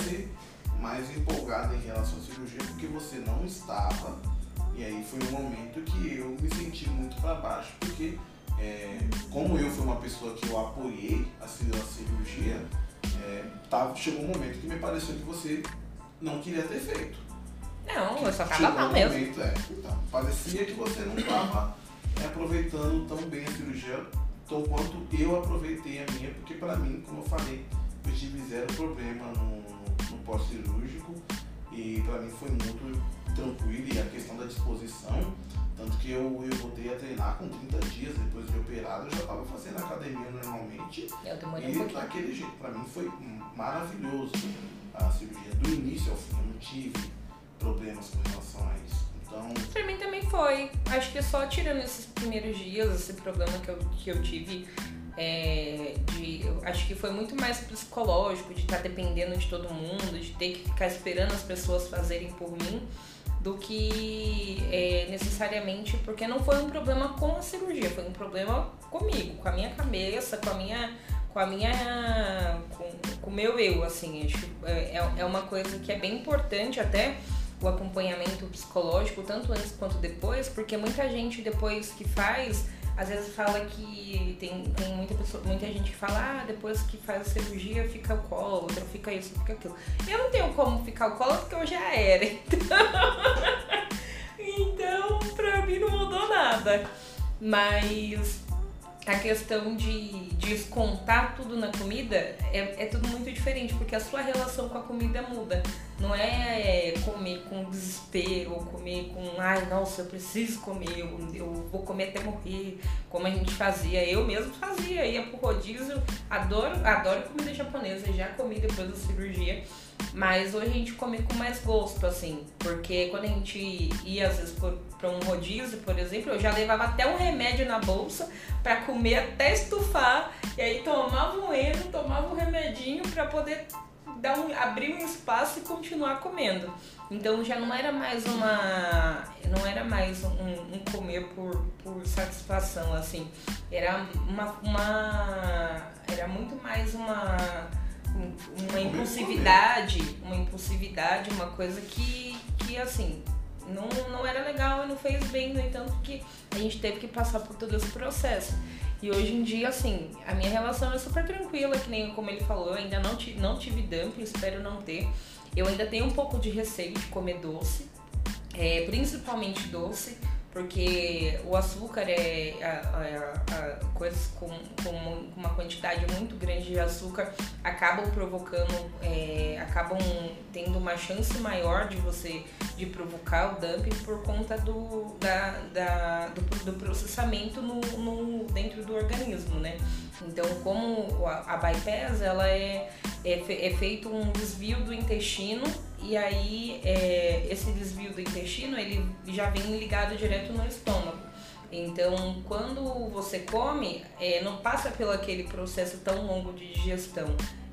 Mais empolgada em relação à cirurgia porque você não estava. E aí foi um momento que eu me senti muito para baixo, porque é, como eu fui uma pessoa que eu apoiei a cirurgia, é, tava, chegou um momento que me pareceu que você não queria ter feito. Não, eu só tava mal um mesmo. Momento, é, então, parecia que você não estava é, aproveitando tão bem a cirurgia tão quanto eu aproveitei a minha, porque para mim, como eu falei, eu tive zero problema no, no pós-cirúrgico e para mim foi muito tranquilo e a questão da disposição tanto que eu, eu voltei a treinar com 30 dias depois de operado, eu já estava fazendo academia normalmente. Eu demorei e um daquele jeito, para mim foi maravilhoso a cirurgia. Do início ao fim, eu não tive problemas com relação a isso. Então... Pra mim também foi. Acho que só tirando esses primeiros dias, esse problema que eu, que eu tive. É, de, eu acho que foi muito mais psicológico, de estar tá dependendo de todo mundo, de ter que ficar esperando as pessoas fazerem por mim do que é, necessariamente porque não foi um problema com a cirurgia, foi um problema comigo, com a minha cabeça, com a minha com a minha com o meu eu assim acho, é, é, é uma coisa que é bem importante até o acompanhamento psicológico tanto antes quanto depois porque muita gente depois que faz às vezes fala que tem, tem muita, pessoa, muita gente que fala, ah, depois que faz a cirurgia fica outra fica isso, fica aquilo. Eu não tenho como ficar colo porque eu já era. Então, então pra mim não mudou nada. Mas a questão de descontar tudo na comida é, é tudo muito diferente, porque a sua relação com a comida muda. Não é, comer com desespero, ou comer com, ai, nossa, eu preciso comer, eu, eu vou comer até morrer, como a gente fazia. Eu mesmo fazia, ia pro rodízio, adoro, adoro comida japonesa, já comi depois da cirurgia. Mas hoje a gente come com mais gosto, assim. Porque quando a gente ia, às vezes, para um rodízio, por exemplo, eu já levava até um remédio na bolsa para comer até estufar. E aí tomava um eno, tomava um remedinho para poder dar um, abrir um espaço e continuar comendo. Então já não era mais uma. Não era mais um, um comer por, por satisfação, assim. Era uma, uma. Era muito mais uma uma impulsividade, uma impulsividade, uma coisa que, que assim, não, não era legal e não fez bem, no entanto que a gente teve que passar por todo esse processo. E hoje em dia, assim, a minha relação é super tranquila, que nem como ele falou, eu ainda não, não tive dumping, espero não ter. Eu ainda tenho um pouco de receio de comer doce, é, principalmente doce porque o açúcar é a coisas com, com, uma quantidade muito grande de açúcar acabam provocando, é, acabam tendo uma chance maior de você de provocar o dumping por conta do, da, da do, do, processamento no, no, dentro do organismo, né? Então, como a, a bypass, ela é, é, é feito um desvio do intestino e aí é, esse desvio do intestino ele já vem ligado direto no estômago. Então, quando você come, é, não passa pelo aquele processo tão longo de digestão.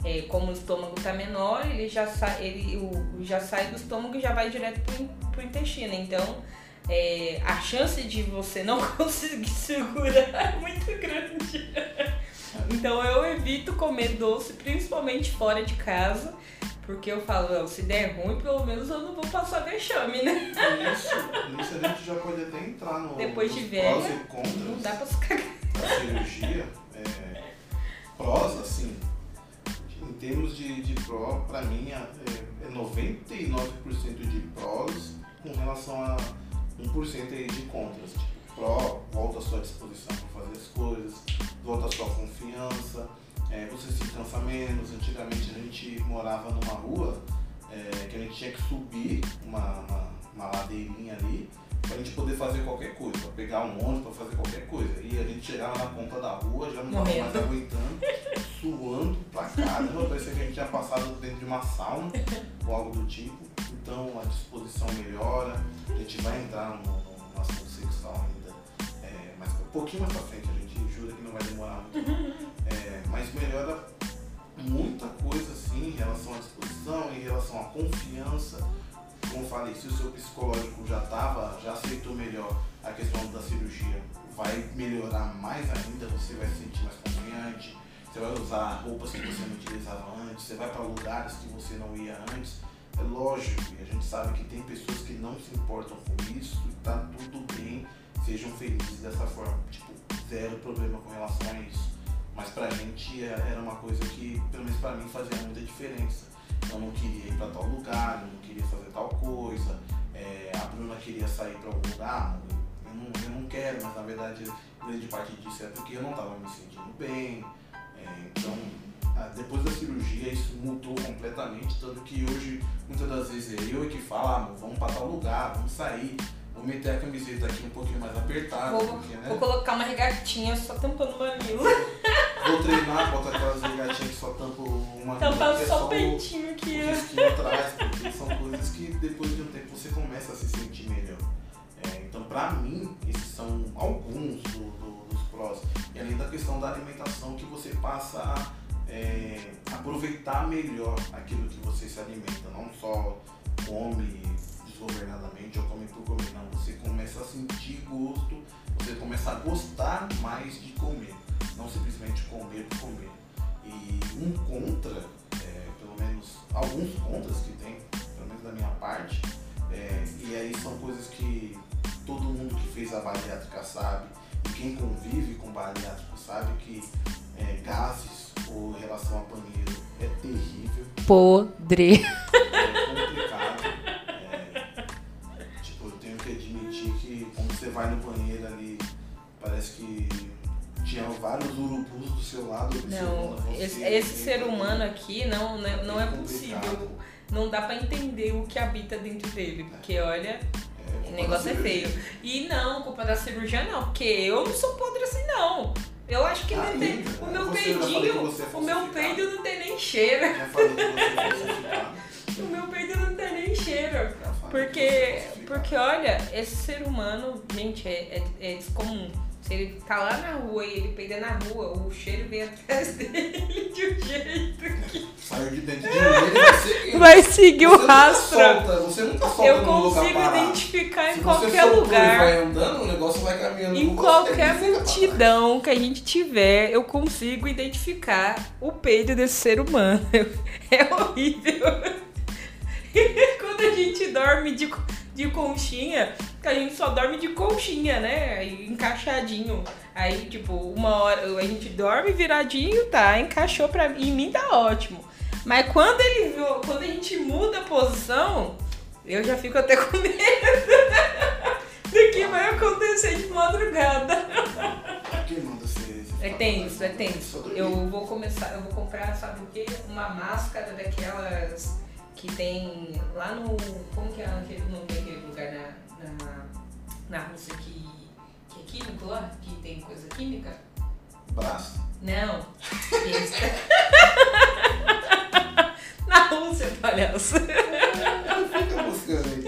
É, como o estômago está menor, ele já, sai, ele, já sai do estômago e já vai direto para o intestino. Então, é, a chance de você não conseguir segurar é muito grande. Então, eu evito comer doce, principalmente fora de casa. Porque eu falo, se der ruim, pelo menos eu não vou passar vexame, né? Isso, isso a gente já pode até entrar no. Depois de velha, não dá pra se cagar. Da cirurgia, é, prós, assim, em termos de, de pró, pra mim é, é 99% de prós com relação a 1% aí de contras. Tipo, pró, volta a sua disposição para fazer as coisas, volta a sua confiança é, você se cansa menos. Antigamente a gente morava numa rua é, que a gente tinha que subir uma, uma, uma ladeirinha ali pra gente poder fazer qualquer coisa, pra pegar um ônibus, pra fazer qualquer coisa. E a gente chegava na ponta da rua, já não tava mais aguentando, suando pra caramba, parecia que a gente tinha passado dentro de uma sauna ou algo do tipo. Então a disposição melhora, a gente vai entrar no, no, no assunto sexual ainda, mas um pouquinho mais pra frente, a gente jura que não vai demorar muito. É, mas melhora muita coisa assim em relação à disposição, em relação à confiança. Como eu falei, se o seu psicológico já estava, já aceitou melhor a questão da cirurgia, vai melhorar mais ainda, você vai se sentir mais confiante, você vai usar roupas que você não utilizava antes, você vai para lugares que você não ia antes. É lógico, e a gente sabe que tem pessoas que não se importam com isso e tá tudo bem, sejam felizes dessa forma. Tipo, zero problema com relação a isso. Mas pra gente é- era uma coisa que, pelo menos pra mim, fazia muita diferença. Eu não queria ir pra tal lugar, eu não queria fazer tal coisa. É, a Bruna queria sair pra algum lugar, eu não, eu não quero, mas na verdade grande parte disso é porque eu não tava me sentindo bem. É, então, ah, depois da cirurgia isso mudou completamente, tanto que hoje muitas das vezes é eu que falo, ah, vamos pra tal lugar, vamos sair, vou meter a camiseta aqui um pouquinho mais apertada, Vou, porque, né? vou colocar uma regatinha só tampando o mamilo. Vou treinar, botar aquelas regatinhas que só tampam uma Tampando que é só o o- peitinho aqui, o risquinho atrás, porque são coisas que depois de um tempo você começa a se sentir melhor. É, então, pra mim, esses são alguns do- do- dos prós. E além da questão da alimentação, que você passa a é, aproveitar melhor aquilo que você se alimenta. Não só come desgovernadamente ou come por comer, não. Você começa a sentir gosto, você começa a gostar mais de comer. Não simplesmente comer por comer. E um contra, é, pelo menos alguns contras que tem, pelo menos da minha parte, é, e aí são coisas que todo mundo que fez a bariátrica sabe, e quem convive com bariátrico sabe que é, gases ou relação a banheiro é terrível, Podre. é você vai no banheiro ali, parece que tinha vários urubus do seu lado. Não, você, esse, esse bem ser humano aqui não, não, não é possível. Não dá pra entender o que habita dentro dele. Porque olha, É, o negócio é feio. E não, culpa da cirurgia não, porque eu não sou podre assim não. Eu acho que não Ainda, tem. O meu peidinho, é o meu peido não tem nem cheiro. Já falei que você é falsificado. O meu peido não tem nem cheiro. Porque, é. Porque olha, esse ser humano, gente, é, é, é descomum. Se ele tá lá na rua e ele peida na rua, o cheiro vem atrás dele de um jeito que. Saiu de dentro de mim, vai seguir. O nunca rastro. solta, você nunca solta Eu consigo identificar Se em você qualquer e lugar. vai andando, o negócio vai caminhando Em qualquer multidão que a gente tiver, eu consigo identificar o peido desse ser humano. É horrível. Quando a gente dorme de, de conchinha, que a gente só dorme de conchinha, né? Encaixadinho. Aí, tipo, uma hora a gente dorme viradinho, tá? Encaixou pra mim. Em mim tá ótimo. Mas quando ele quando a gente muda a posição, eu já fico até com medo do que vai acontecer de madrugada. Quem manda você? você É tenso, é tenso. Eu vou começar, eu vou comprar, sabe o quê? Uma máscara daquelas que tem lá no. Como que é aquele nome daquele lugar na, na, na Rússia que, que é químico lá? Que tem coisa química? Braço. Não. Na Rússia, palhaço. Fica buscando aí.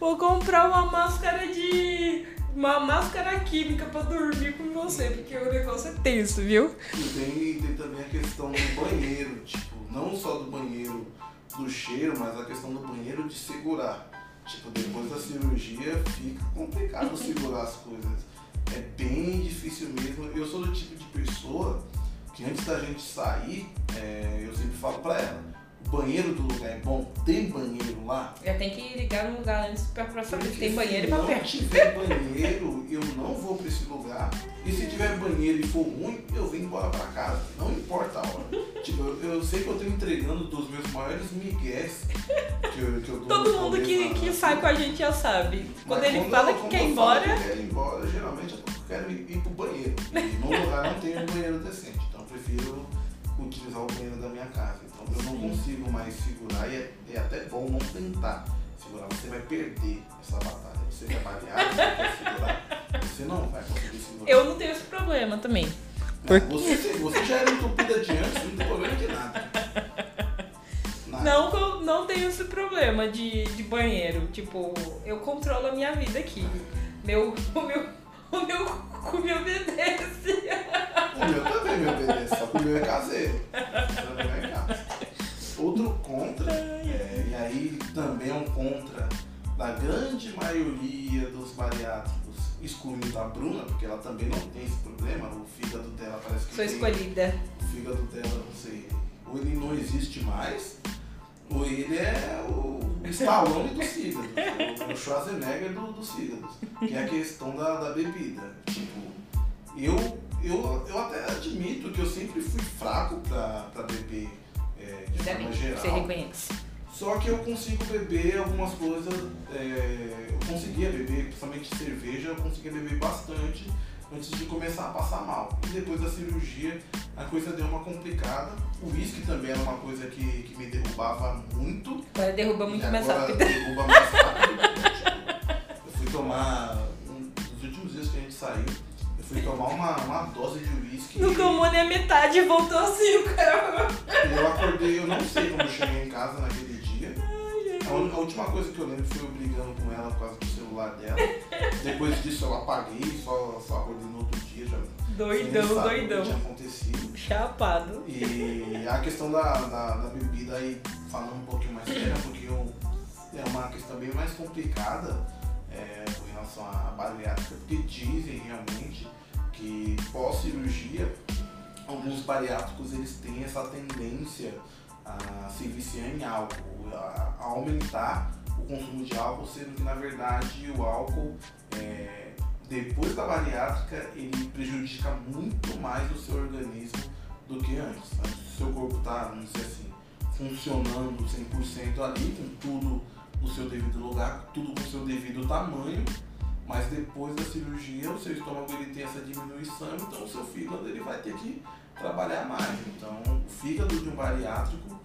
Vou comprar uma máscara de. Uma máscara química pra dormir com você, porque o negócio é tenso, viu? E tem, tem também a questão do banheiro, tipo, não só do banheiro do cheiro, mas a questão do banheiro de segurar. Tipo, depois da cirurgia fica complicado segurar as coisas. É bem difícil mesmo. Eu sou do tipo de pessoa que antes da gente sair, é, eu sempre falo pra ela, banheiro do lugar é bom, tem banheiro lá? Já tem que ligar no lugar antes pra, pra saber se tem banheiro e se papel. não tiver banheiro, eu não vou pra esse lugar. E se tiver banheiro e for ruim, eu venho embora pra casa. Não importa a hora. tipo, eu, eu sei que eu tô entregando dos meus maiores migués que eu, que eu Todo mundo que, que sai com a gente já sabe. Quando Mas ele fala eu- que quer ir embora, que eu quero ir embora, geralmente eu quero ir, ir pro banheiro. E no lugar não tem um banheiro decente. Então eu prefiro utilizar o banheiro da minha casa. Eu não consigo mais segurar e é, é até bom não tentar segurar. Você vai perder essa batalha. Você que é baleado, você quer segurar, você não vai conseguir segurar. Eu não tenho esse problema também. Não, você, você já era entupida de antes, não tem problema de nada. Nada. Não não tenho esse problema de, de banheiro. Tipo, eu controlo a minha vida aqui. Meu, o meu, o meu cu me obedece. O meu também me obedece, só que o meu é caseiro. Contra da grande maioria dos bariátricos, excluindo a Bruna, porque ela também não tem esse problema, o fígado dela parece que Sou tem- escolhida. o fígado dela, não sei, ou ele não existe mais, ou ele é o Stallone dos fígados, o Schwarzenegger do, dos fígados, que é a questão da, da bebida. Tipo, eu, eu, eu até admito que eu sempre fui fraco pra, pra beber é, de Ainda forma bem, geral. você reconhece. Só que eu consigo beber algumas coisas, é, eu conseguia beber, principalmente cerveja, eu conseguia beber bastante antes de começar a passar mal. E depois da cirurgia a coisa deu uma complicada. O uísque também era uma coisa que, que me derrubava muito. Agora derruba muito mais agora rápido. derruba mais rápido. Eu fui tomar, um, nos últimos dias que a gente saiu, eu fui tomar uma, uma dose de uísque. Não tomou nem a metade e voltou assim, o cara. E eu acordei, eu não sei como eu cheguei em casa naquele dia. A, última coisa que eu lembro foi eu brigando com ela por causa do celular dela. Depois disso eu apaguei, só, só acordei no outro dia já. Doidão, doidão. tinha acontecido. Chapado. E a questão da, da, da bebida aí, falando um pouquinho mais séria, porque eu, é uma questão bem mais complicada é, com relação à bariátrica, porque dizem realmente que pós-cirurgia, alguns bariátricos eles têm essa tendência a se viciar em álcool, a, a aumentar o consumo de álcool, sendo que na verdade o álcool é, depois da bariátrica ele prejudica muito mais o seu organismo do que antes. Antes o seu corpo está, vamos dizer assim, funcionando 100% ali, com tudo no seu devido lugar, tudo com seu devido tamanho, mas depois da cirurgia o seu estômago ele tem essa diminuição, então o seu fígado ele vai ter que trabalhar mais. Então o fígado de um bariátrico,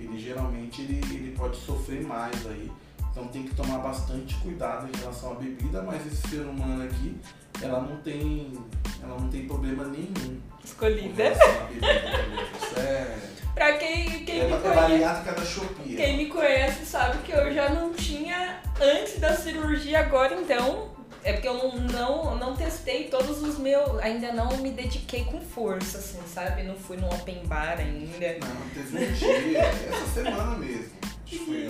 ele geralmente ele, ele pode sofrer mais aí. Então tem que tomar bastante cuidado em relação à bebida, mas esse ser humano aqui, ela não tem, ela não tem problema nenhum Escolhida. é, Pra quem, quem é, me é conhece. Shopee. Quem me conhece sabe que eu já não tinha antes da cirurgia, agora então. É porque eu não, não, não testei todos os meus. Ainda não me dediquei com força, assim, sabe? Não fui no open bar ainda. Não, teve um dia, essa semana mesmo. Acho que foi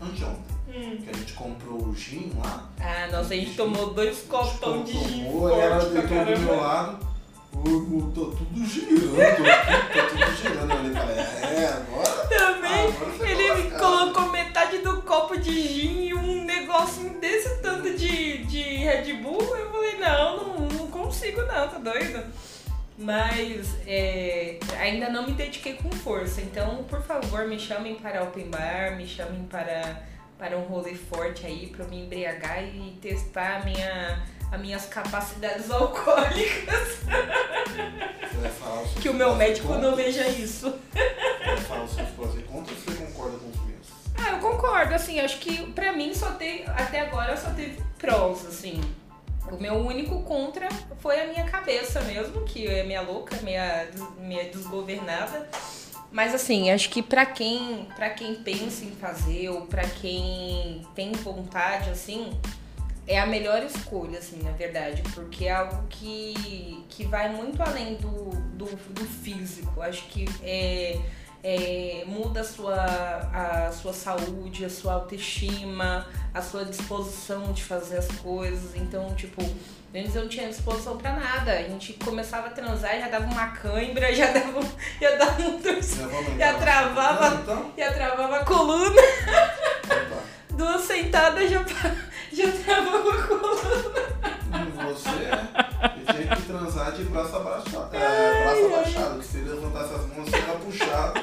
anteontem. Hum. Que a gente comprou o gin lá. Ah, nossa, a gente tomou dois copão de gin Tomou, ela forte pra deitou do meu lado. Irmão, tá tudo girando aqui, tá tudo girando. Eu olhei e falei, é, agora. Também, agora você ele colocou metade do copo de gin e um negocinho desse tanto de, de Red Bull. Eu falei, não, não, não consigo não, tá doido? Mas é, ainda não me dediquei com força. Então, por favor, me chamem para open bar, me chamem para, para um rolê forte aí, para eu me embriagar e testar a minha, as minhas capacidades alcoólicas. Você Que o meu médico não contras? veja isso. Vai falar os seus prós e contras ou você concorda com os meus? Ah, eu concordo, assim, acho que pra mim só teve, até agora só teve prós, assim. O meu único contra foi a minha cabeça mesmo, que é minha louca, des- minha desgovernada. Mas assim, acho que pra quem, pra quem pensa em fazer ou pra quem tem vontade, assim, é a melhor escolha, assim, na verdade, porque é algo que, que vai muito além do, do, do físico. Acho que é, é, muda a sua, a sua saúde, a sua autoestima, a sua disposição de fazer as coisas. Então, tipo, antes eu não tinha disposição pra nada. A gente começava a transar e já dava uma cãibra, já dava, já dava um torcicolo, Já travava. Então, já travava a coluna. Duas sentadas já, já travava a coluna. Você é. Eu tinha que transar de braço abaixado. É, braço abaixado, que se ele levantasse as mãos, era puxado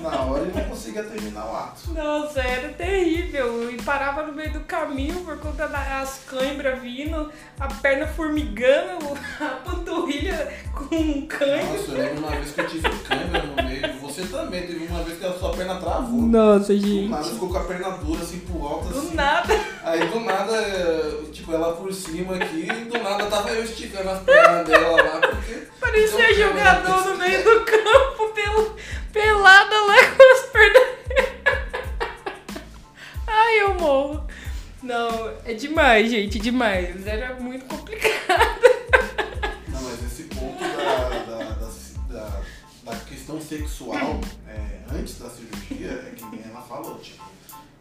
na hora e não conseguia terminar o ato. Nossa, era terrível. E parava no meio do caminho por conta das câimbras vindo, a perna formigando, a panturrilha com um cãibra. Nossa, eu lembro uma vez que eu tive câmera no meio, você também. Teve uma vez que a sua perna travou. Nossa, Do gente. nada ficou com a perna dura, assim, pro alto, Do assim. nada. Aí do nada, é, tipo, ela por cima aqui, e do nada tava eu esticando as pernas dela lá, porque. Parecia jogador no meio do campo, pel, pelada lá com as pernas. Ai, eu morro. Não, é demais, gente, demais. Era muito complicado. Não, mas esse ponto da, da, da, da- da questão sexual é, antes da cirurgia é que nem ela falou, tipo,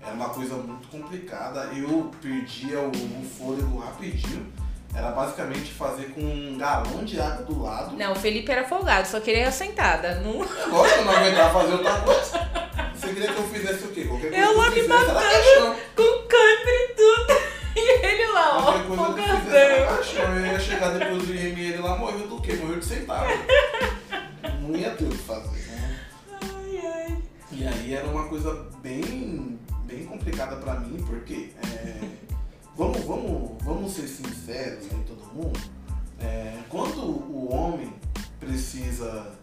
era uma coisa muito complicada. Eu perdia o, o fôlego rapidinho. Era basicamente fazer com um galão de água do lado. Não, o Felipe era folgado, só queria sentada. Não... Lógico eu não aguentava fazer outra coisa. Você queria que eu fizesse o quê? Qualquer coisa Eu lá me matando. Com câimbra e tudo. E ele lá, ó, Qualquer coisa que eu fizesse caixão. Eu ia chegar depois do IML ele lá, morreu do quê? Morreu de sentado. Não ia ter o que fazer. né? Ai, ai. E aí era uma coisa bem, bem complicada pra mim, porque é, vamos, vamos, vamos ser sinceros aí todo mundo, é, quando o homem precisa,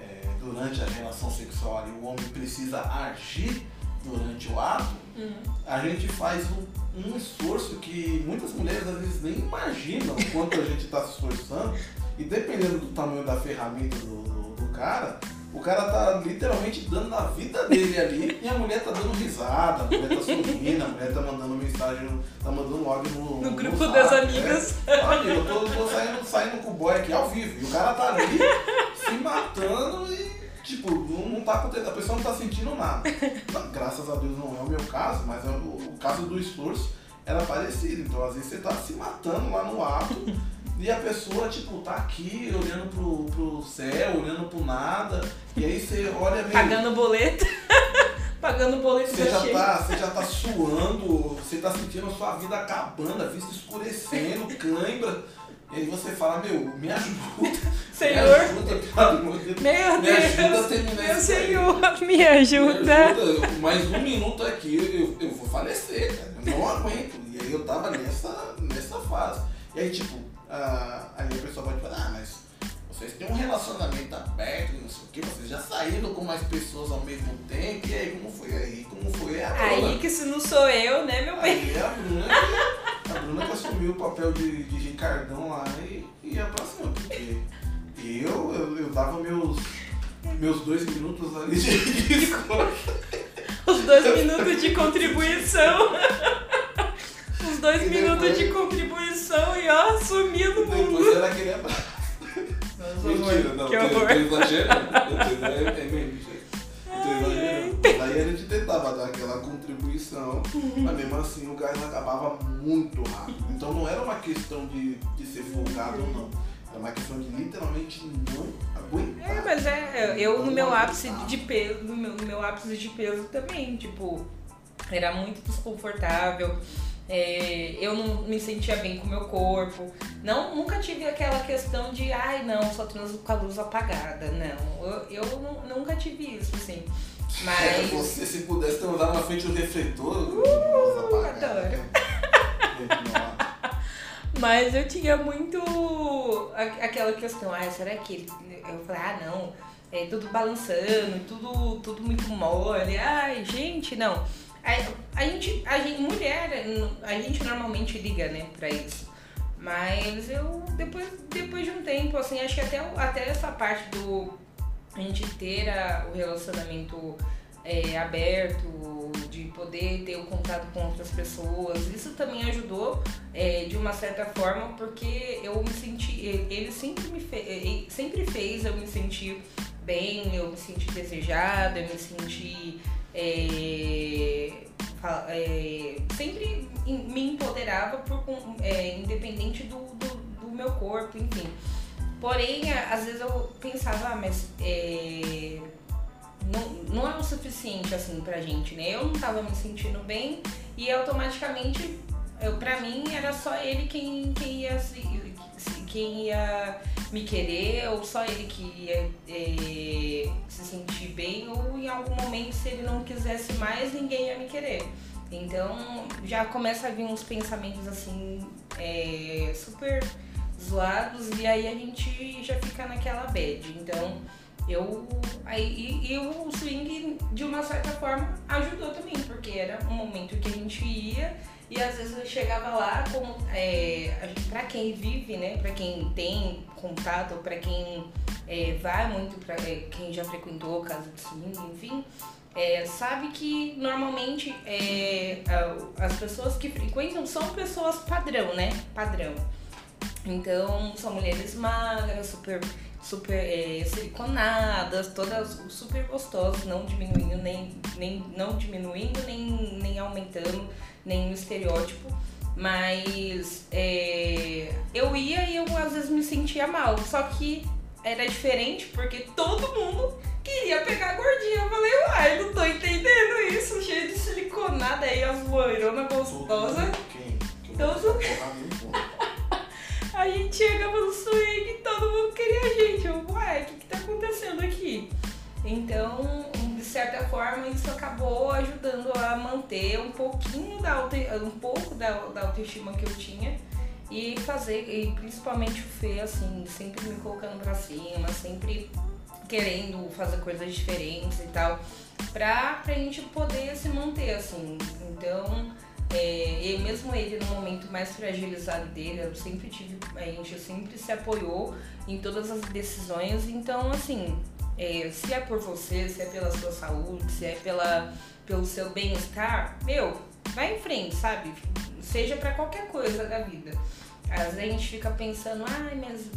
é, durante a relação sexual ali, o homem precisa agir durante o ato, Hum. a gente faz um, um esforço que muitas mulheres às vezes nem imaginam quanto a gente está se esforçando. E dependendo do tamanho da ferramenta do, do, do cara, o cara tá literalmente dando a vida dele ali e a mulher tá dando risada, a mulher tá sorrindo, a mulher tá mandando mensagem, tá mandando áudio no, No grupo zap, das né? amigas. Olha, eu tô, tô saindo, saindo com o boy aqui ao vivo. E o cara tá ali se matando e, tipo, não, tá acontecendo. A pessoa não tá sentindo nada. Graças a Deus não é o meu caso, mas é o, o caso do esforço era parecido. Então, às vezes, você tá se matando lá no ato e a pessoa, tipo, tá aqui olhando pro, pro céu, olhando pro nada. E aí você olha meio. Pagando boleto. Pagando boleto Você já, cheia. tá, você já tá suando, você tá sentindo a sua vida acabando, a vista escurecendo, cãibra. E aí você fala, meu, me ajuda. Senhor. Me ajuda, pelo amor de Deus. Meu Me ajuda a terminar Meu isso aí. Senhor, me Me ajuda. ajuda. Mais um minuto aqui, eu, eu vou falecer, cara. Eu não aguento. E aí eu tava nessa, nessa fase. E aí, tipo, ah, aí a pessoa pode falar, ah, mas vocês têm um relacionamento aberto, não sei o que, vocês já saíram com mais pessoas ao mesmo tempo. E aí, como foi aí? Como foi a Aí Bruna? que se não sou eu, né, meu bem? Aí a Bruna, que- a Bruna que assumiu o papel de, de Ricardão lá e ia pra cima, porque eu, eu, eu dava meus, meus dois minutos ali de, de escolha. Os dois minutos de contribuição. Dois E minutos depois- de contribuição e ó, sumiu do mundo. Depois era aquele abraço. Mentira, não, que eu tô- tô exagerando. Eu tô- É, é mesmo, gente. Eu tô exagerando. Daí a gente tentava dar aquela contribuição, mas mesmo assim o gás acabava muito rápido. Então não era uma questão de, de ser folgado ou não. Era uma questão de literalmente não aguentar. É, mas é, eu no meu ápice de peso, no meu, no meu ápice de peso também, tipo, era muito desconfortável. É, eu não me sentia bem com o meu corpo. Não, nunca tive aquela questão de, ai não, só transo com a luz apagada. Não, eu, eu nu- nunca tive isso, assim. É, Mas. você, se pudesse ter usado na frente do refletor, Uh, adoro. adoro. Mas eu tinha muito aquela questão, ah, será que. Eu falei, ah, não, é tudo balançando, tudo, tudo muito mole. Ai, gente, não. A, a gente, a gente, mulher, a gente normalmente liga, né, pra isso. Mas eu, depois, depois de um tempo, assim, acho que até, até essa parte do a gente ter a- o relacionamento é, aberto, de poder ter o contato com outras pessoas, isso também ajudou é, de uma certa forma, porque eu me senti. Ele sempre me fe, sempre fez eu me sentir bem, eu me senti desejada, eu me senti. É, é, sempre em- me empoderava por, é, independente do, do, do meu corpo, enfim. Porém, às vezes eu pensava, ah, mas é, não, não é o suficiente assim pra gente, né? Eu não tava me sentindo bem e automaticamente, eu, pra mim, era só ele quem, quem, ia, se- quem ia me querer, ou só ele que ia é, se sentir bem, ou em algum momento, se ele não quisesse mais, ninguém ia me querer. Então já começa a vir uns pensamentos assim, é, super zoados, e aí a gente já fica naquela bad. Então eu aí e, e, o swing de uma certa forma ajudou também porque era um momento que a gente ia e às vezes eu chegava lá como é, para quem vive né para quem tem contato para quem é, vai muito para é, quem já frequentou casa de swing enfim é, sabe que normalmente é, as pessoas que frequentam são pessoas padrão né padrão. Então são mulheres magras super super é, siliconadas, todas super gostosas, não diminuindo nem, nem não diminuindo nem, nem aumentando nenhum estereótipo. Mas é, eu ia e eu às vezes me sentia mal. Só que era diferente porque todo mundo queria pegar a gordinha. Eu falei, uai, não tô entendendo isso, cheio de siliconada aí, as loironas gostosas. Quem? Todo... A gente chegava no swing e todo mundo queria a gente. Eu, ué, o que, que tá acontecendo aqui? Então, de certa forma, isso acabou ajudando a manter um pouquinho da auto, um pouco da, da autoestima que eu tinha e fazer, e principalmente o Fê, assim, sempre me colocando pra cima, sempre querendo fazer coisas diferentes e tal, pra, pra gente poder se manter, assim. Então, é, e mesmo ele no momento mais fragilizado dele, eu sempre tive, a gente sempre se apoiou em todas as decisões. Então, assim, é, se é por você, se é pela sua saúde, se é pela, pelo seu bem-estar, meu, vai em frente, sabe? Seja para qualquer coisa da vida. Às vezes a gente fica pensando, ai, ah, mas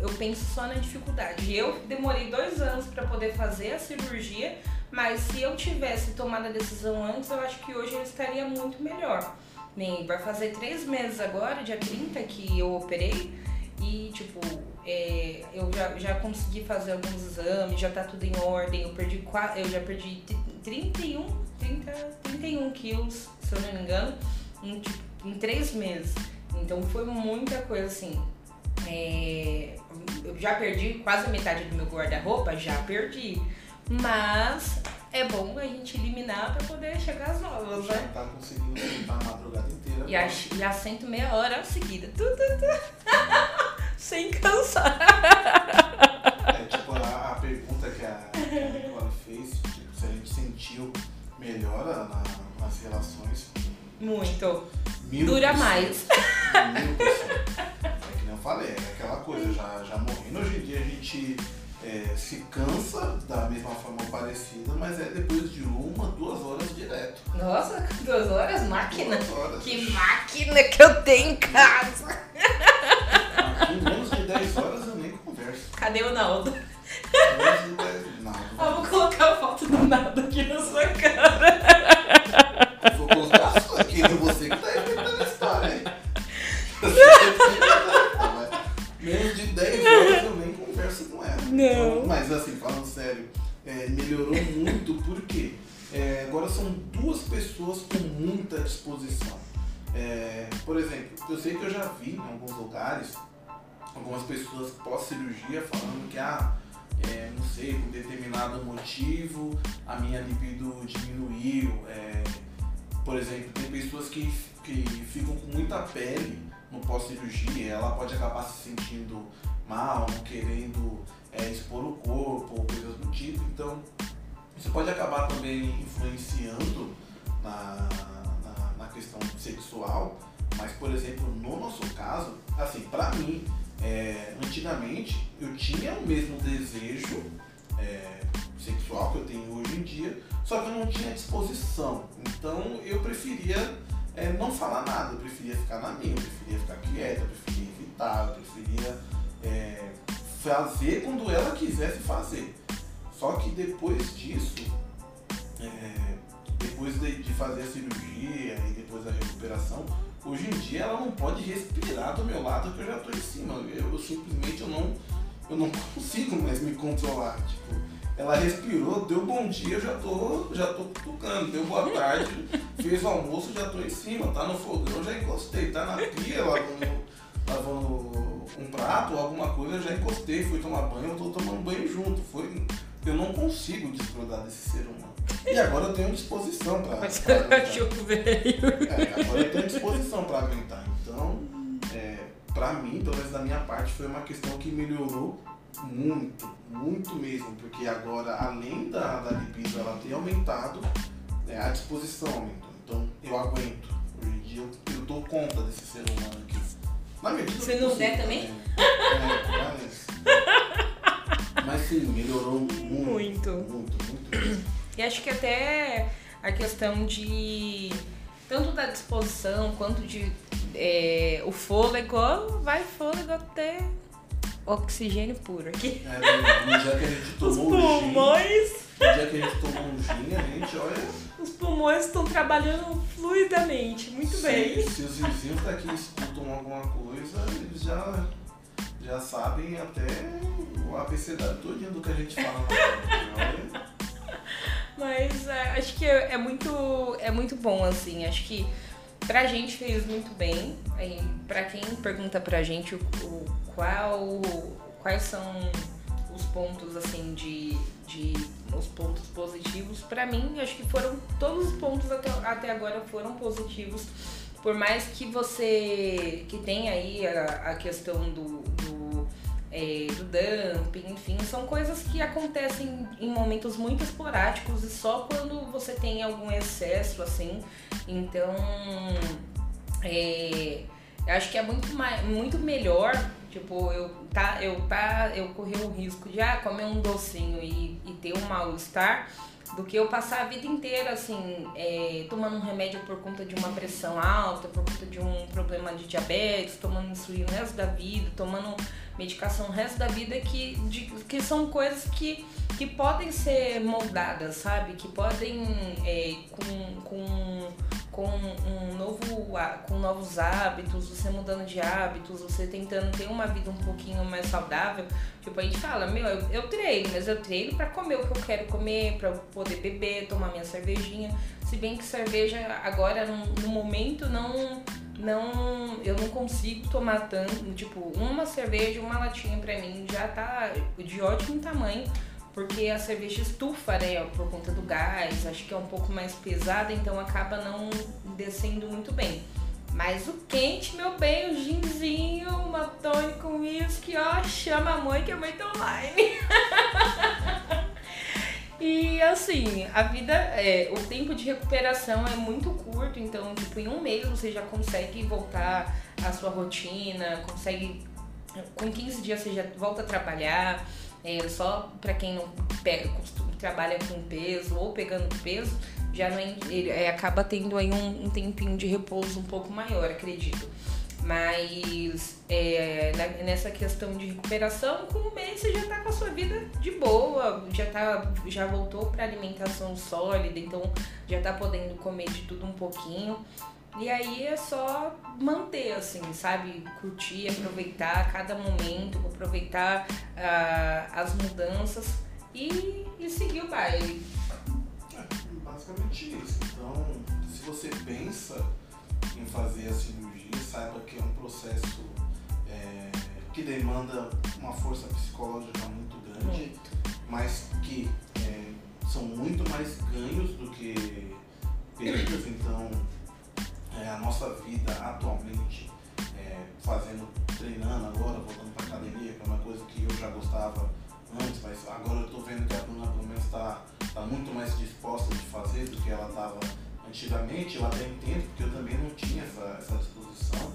eu penso só na dificuldade. Eu demorei dois anos para poder fazer a cirurgia mas se eu tivesse tomado a decisão antes, eu acho que hoje eu estaria muito melhor. Nem vai fazer três meses agora, dia 30, que eu operei. E, tipo, é, eu já, já consegui fazer alguns exames, já tá tudo em ordem. Eu perdi eu já perdi 31, 30, 31 quilos, se eu não me engano, em, tipo, em três meses. Então foi muita coisa assim. É, eu já perdi quase metade do meu guarda-roupa, já perdi. Mas é bom a gente eliminar pra poder chegar às novas, Já né? tá conseguindo sentar a madrugada inteira. E, a, e assento meia hora seguida. Tu, tu, tu. Sem cansar. É tipo a, a pergunta que a, que a Nicole fez, tipo, se a gente sentiu melhora na, nas relações. Muito. Mil Dura mais. Mil por cento. É que nem eu falei, é aquela coisa, já, já morrendo. Hoje em dia a gente é, se cansa da mesma forma parecida, mas é depois de uma, duas horas direto. Nossa, duas horas? Máquina? Duas horas. Que máquina que eu tenho em casa! Em menos de 10 horas eu nem converso. Cadê o Naldo? Menos de 10, nada. Ah, vou colocar a foto do Naldo aqui na sua cara. Vou colocar a sua aqui, você que tá inventando a história, hein? Menos de 10 horas eu nem converso com ela. Não. Então, mas assim, falando sério, é, melhorou muito porque é, agora são duas pessoas com muita disposição. É, por exemplo, eu sei que eu já vi em alguns lugares algumas pessoas pós-cirurgia falando que, ah, é, não sei, por determinado motivo a minha libido diminuiu. É, por exemplo, tem pessoas que, que ficam com muita pele no pós-cirurgia, ela pode acabar se sentindo mal, não querendo é, expor o corpo ou coisas do tipo. Então, isso pode acabar também influenciando na, na, na questão sexual. Mas, por exemplo, no nosso caso, assim, pra mim, é, antigamente eu tinha o mesmo desejo é, sexual que eu tenho hoje em dia, só que eu não tinha disposição. Então eu preferia é, não falar nada, eu preferia ficar na minha, eu preferia ficar quieta, eu preferia evitar, eu preferia é, fazer quando ela quisesse fazer. Só que depois disso, é, depois de, de, fazer a cirurgia e depois da recuperação, hoje em dia ela não pode respirar do meu lado que eu já estou em cima. Eu, eu, simplesmente eu não, eu não consigo mais me controlar. Tipo, ela respirou, deu bom dia, eu já tô, já tô tocando, deu boa tarde, fez o almoço, já tô em cima, tá no fogão, já encostei, tá na pia lavando, lavando um prato ou alguma coisa, já encostei, fui tomar banho, eu tô tomando banho junto. Foi, eu não consigo desgrudar desse ser humano. E agora eu tenho disposição para. Mas pra cachorro velho. É, agora eu tenho disposição para aguentar. Então, é, para mim, pelo menos da minha parte, foi uma questão que melhorou Muito, muito mesmo, porque agora, além da, da libido ela ter aumentado, é, a disposição aumentou. Então, eu aguento. Hoje em dia, eu, eu dou conta desse ser humano aqui. Na medida Você não der também? É, mas, mas sim, melhorou muito. Muito. Muito, muito. E acho que até a questão de tanto da disposição quanto de é, o fôlego, vai fôlego até oxigênio puro aqui. É, no dia que a gente tomou Os pulmões. No dia que a gente tomou um gin, a gente, olha. Os pulmões estão trabalhando fluidamente, muito se, bem. Se os vizinhos daqui escutam alguma coisa, eles já, já sabem até o abecedário todinho do que a gente fala. Mas é, acho que é, é, muito, é muito bom, assim. Acho que pra gente fez muito bem. E pra quem pergunta pra gente o, o qual, quais são os pontos, assim, de, de os pontos positivos, pra mim, acho que foram todos os pontos até, até agora foram positivos. Por mais que você que tem aí a, a questão do, do é, do dumping, enfim, são coisas que acontecem em momentos muito esporádicos e só quando você tem algum excesso, assim. Então, é, eu acho que é muito, mais, muito melhor, tipo, eu, tá, eu, tá, eu correr o risco de ah, comer um docinho e, e ter um mal-estar do que eu passar a vida inteira assim, é, tomando um remédio por conta de uma pressão alta, por conta de um problema de diabetes, tomando insulina o resto da vida, tomando medicação o resto da vida que, de, que são coisas que, que podem ser moldadas, sabe? Que podem, é, com, com, com, um novo, com novos hábitos, você mudando de hábitos, você tentando ter uma vida um pouquinho mais saudável. Tipo, a gente fala, meu, eu, eu treino, mas eu treino para comer o que eu quero comer, para poder beber, tomar minha cervejinha. Se bem que cerveja agora, no, no momento, não não eu não consigo tomar tanto, tipo, uma cerveja, uma latinha pra mim já tá de ótimo tamanho, porque a cerveja estufa, né, por conta do gás, acho que é um pouco mais pesada, então acaba não descendo muito bem. Mas o quente, meu bem, o ginzinho, uma tônica com uísque, ó, chama a mãe que a mãe tá online. E assim, a vida, é, o tempo de recuperação é muito curto, então, tipo, em um mês você já consegue voltar à sua rotina, consegue. Com 15 dias você já volta a trabalhar. É, só para quem não pega, trabalha com peso ou pegando peso, já não ele, é, acaba tendo aí um, um tempinho de repouso um pouco maior, acredito. Mas é, nessa questão de recuperação, com um mês você já tá com a sua vida de boa, já, tá, já voltou para alimentação sólida, então já tá podendo comer de tudo um pouquinho. E aí é só manter, assim, sabe? Curtir, aproveitar cada momento, aproveitar uh, as mudanças e, e seguir o baile. É, basicamente isso. Então, se você pensa em fazer a cirurgia, saiba que é um processo é, que demanda uma força psicológica muito grande, muito. mas que é, são muito mais ganhos do que perdas. Então, é, a nossa vida atualmente, é, fazendo, treinando agora, voltando para academia, que é uma coisa que eu já gostava antes, mas agora eu estou vendo que a Bruna pelo menos está tá muito mais disposta de fazer do que ela estava Antigamente eu até entendo, porque eu também não tinha essa, essa disposição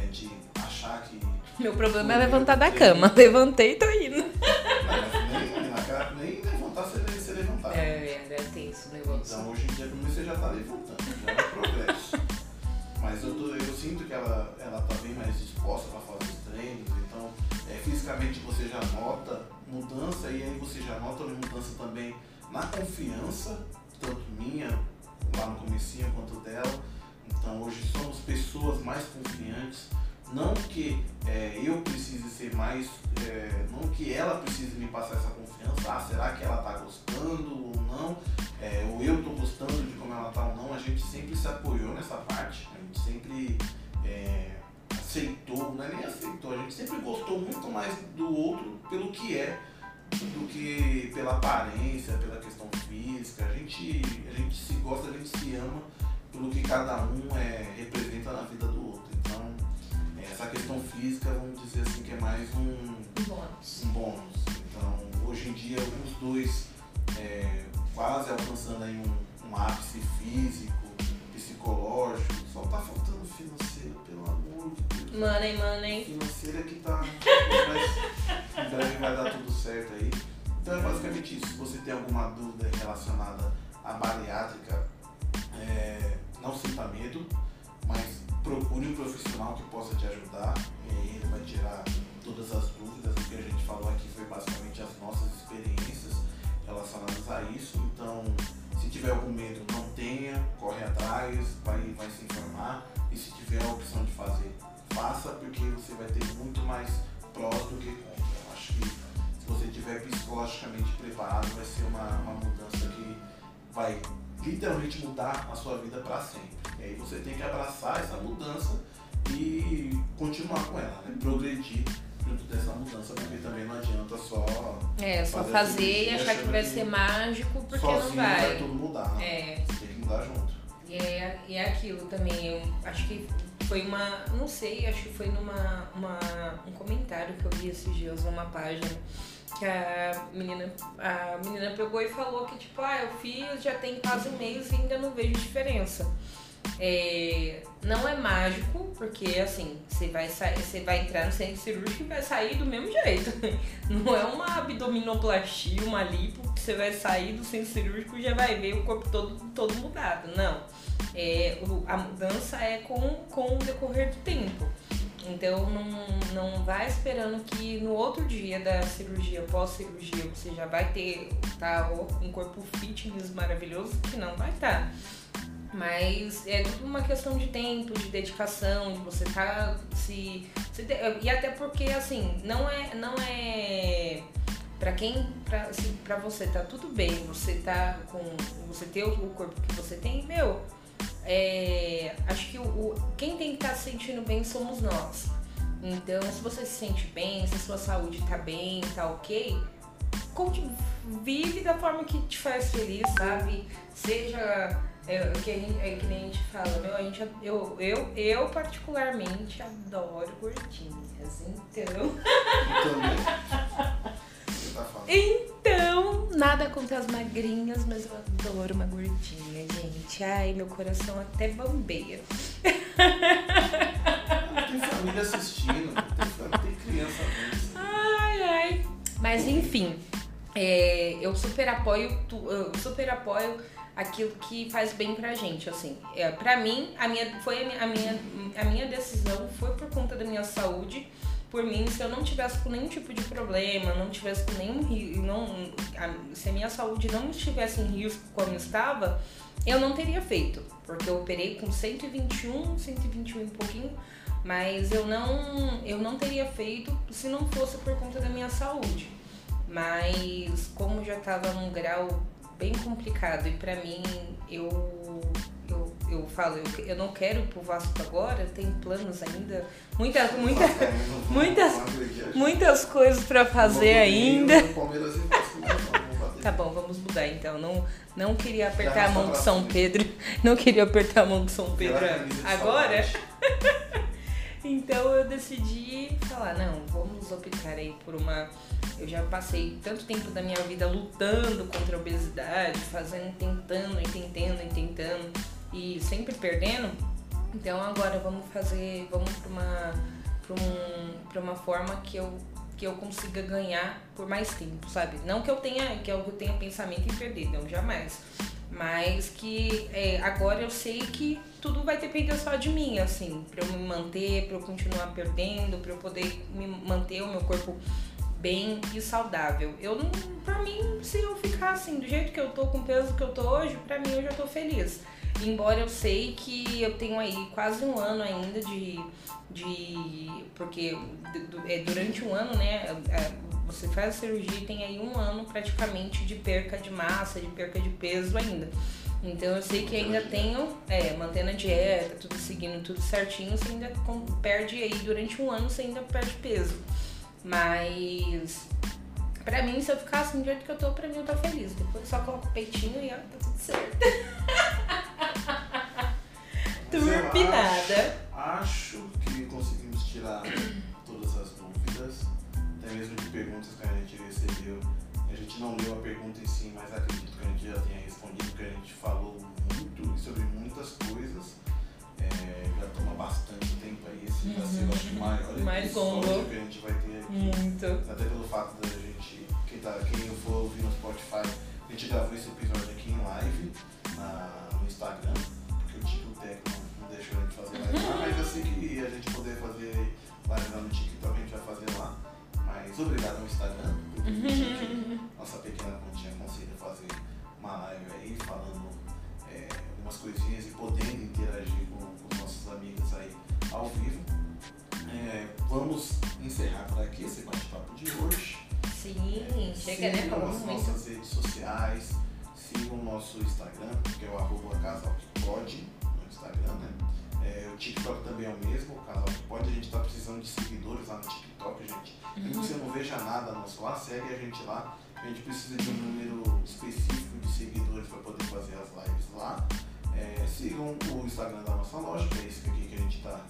é, de achar que. Meu problema é levantar da cama. Levantei e tô indo. Não, nem, nem levantar você, você levantar. É, é, é tenso o negócio. Então hoje em dia pra mim você já tá levantando, já é progresso. Mas eu, tô, eu sinto que ela, ela tá bem mais disposta para fazer os treinos, então é, fisicamente você já nota mudança e aí você já nota mudança também na confiança, tanto minha lá no comecinho quanto dela. Então hoje somos pessoas mais confiantes. Não que é, eu precise ser mais, é, não que ela precise me passar essa confiança. Ah, será que ela está gostando ou não? É, ou eu estou gostando de como ela está ou não? A gente sempre se apoiou nessa parte. A gente sempre é, aceitou, não é nem aceitou, a gente sempre gostou muito mais do outro pelo que é do que pela aparência, pela questão física. A gente, a gente se gosta, a gente se ama pelo que cada um é, representa na vida do outro. Então, essa questão física, vamos dizer assim, que é mais um, Um bônus. um bônus. Então, hoje em dia, os dois é, quase alcançando aí um, um ápice físico, psicológico, só tá faltando financeiro, pelo amor de Deus. Money, money. Financeira que tá. Mas em breve vai dar tudo certo aí. Então é basicamente isso. Se você tem alguma dúvida relacionada à bariátrica, é, não sinta medo, mas procure um profissional que possa te ajudar. E aí ele vai tirar todas as dúvidas. O que a gente falou aqui foi basicamente as nossas experiências relacionadas a isso. Então, se tiver algum medo, não tenha, corre atrás, vai, vai se informar. E se tiver a opção de fazer, faça, porque você vai ter muito mais prós do que contra. Eu acho que se você estiver psicologicamente preparado, vai ser uma, uma mudança que vai literalmente mudar a sua vida para sempre. E aí você tem que abraçar essa mudança e continuar com ela, né? progredir junto dessa mudança, porque também não adianta só É, só Fazer fazer e cirurgia achar que vai ser mágico, porque sozinho não vai. tudo mudar? É, Você tem que mudar junto. e é, e é aquilo também. Eu acho que foi uma. Não sei, acho que foi numa uma, um comentário que eu vi esses dias numa página. Que a menina, a menina pegou e falou que, tipo, ah, eu fiz já tem quase um mês e ainda não vejo diferença. É, não é mágico, porque assim, você vai, você vai entrar no centro cirúrgico e vai sair do mesmo jeito. Não é uma abdominoplastia, uma lipo, que você vai sair do centro cirúrgico e já vai ver o corpo todo, todo mudado. Não. É, a mudança é com, com o decorrer do tempo. Então não, não vai esperando que no outro dia da cirurgia, pós-cirurgia, você já vai ter tá, um corpo fitness maravilhoso, que não vai estar. Mas é tudo uma questão de tempo, de dedicação, de você tá se. se e até porque, assim, não é. Não é Pra quem, pra, se pra você tá tudo bem, você tá com. Você ter o, corpo que você tem, meu, é, acho que o, o- quem tem que estar se sentindo bem somos nós. Então, se você se sente bem, se a sua saúde tá bem, tá ok, vive da forma que te faz feliz, sabe? Seja é, o que, a gente, é que nem a gente fala, meu, a gente, eu, eu, eu particularmente adoro gordinhas, então. Então, nada contra as magrinhas, mas eu adoro uma gordinha, gente. Ai, meu coração até bambeia. Tem família assistindo, tem, criança vendo. Ai, ai. Mas enfim, é, eu super apoio, tu- eu super apoio aquilo que faz bem pra gente, assim. É, pra mim, a minha, foi a minha, a minha, decisão foi por conta da minha saúde. Por mim, se eu não tivesse com nenhum tipo de problema, não tivesse com nenhum ri- não a- se a minha saúde não estivesse em risco como estava, eu não teria feito, porque eu operei com 121, 121 e pouquinho, mas eu não, eu não teria feito se não fosse por conta da minha saúde. Mas como já estava num grau bem complicado e pra mim eu eu, eu falo, eu, eu não quero ir pro Vasco agora, tem planos ainda, muitas muita, muitas- muitas coisas pra fazer ainda. Tá bom, vamos mudar então. Não, não queria apertar a mão de São. Pedro. Não queria apertar a mão de São Pedro agora. Então eu decidi falar, não, vamos optar aí por uma. Eu já passei tanto tempo da minha vida lutando contra a obesidade, fazendo, tentando tentando e tentando e sempre perdendo. Então agora vamos fazer, vamos para uma, pra um, pra uma forma que eu, que eu consiga ganhar por mais tempo, sabe? Não que eu tenha, que eu tenha pensamento em perder, não, jamais. Mas que é, agora eu sei que tudo vai depender só de mim, assim, pra eu me manter, pra eu continuar perdendo, pra eu poder me manter o meu corpo bem e saudável. Eu não, pra mim, se eu ficar assim, do jeito que eu tô, com o peso que eu tô hoje, pra mim eu já tô feliz. Embora eu sei que eu tenho aí quase um ano ainda de. de porque é, durante um ano, né? é, Você faz a cirurgia e tem aí um ano praticamente de perca de massa, de perca de peso ainda. Então eu sei que ainda tenho, é, mantendo a dieta, tudo seguindo tudo certinho, você ainda perde aí, durante um ano você ainda perde peso. Mas pra mim, se eu ficar assim do jeito que eu tô, pra mim eu tô feliz. Depois eu só coloco o peitinho e ó, tá tudo certo. Turbinada. Acho, acho que conseguimos tirar todas as dúvidas, até mesmo de perguntas que a gente recebeu. A gente não leu a pergunta em si, mas acredito que a gente já tenha respondido, porque a gente falou muito sobre muitas coisas. É, já toma bastante tempo aí, esse vai ser acho, o maior Mais longo. que a gente vai ter aqui. Muito. Até pelo fato da gente, quem, tá, quem for ouvir no Spotify, a gente gravou esse episódio aqui em live na- no Instagram, porque o Tico Tech não, deixou a gente fazer live lá, mas eu sei que a gente poder fazer live lá no TikTok, a gente vai fazer lá. Mas obrigado ao Instagram por permitir que nossa pequena continha consiga fazer uma live aí falando é, algumas coisinhas e podendo interagir com, amigos aí ao vivo. É, vamos encerrar por aqui esse bate-papo de hoje. Sim, chega, né? Sigam Falamos as muito. nossas redes sociais, sigam o nosso Instagram, que é o arroba casal que pode no Instagram, né? É, o TikTok também é o mesmo, o casal que pode. A gente tá precisando de seguidores lá no TikTok, gente. Mesmo que você não veja nada nosso lá, segue a gente lá. A gente precisa de um número específico de seguidores para poder fazer as lives lá. É, sigam o Instagram da nossa loja, que é esse aqui que a gente está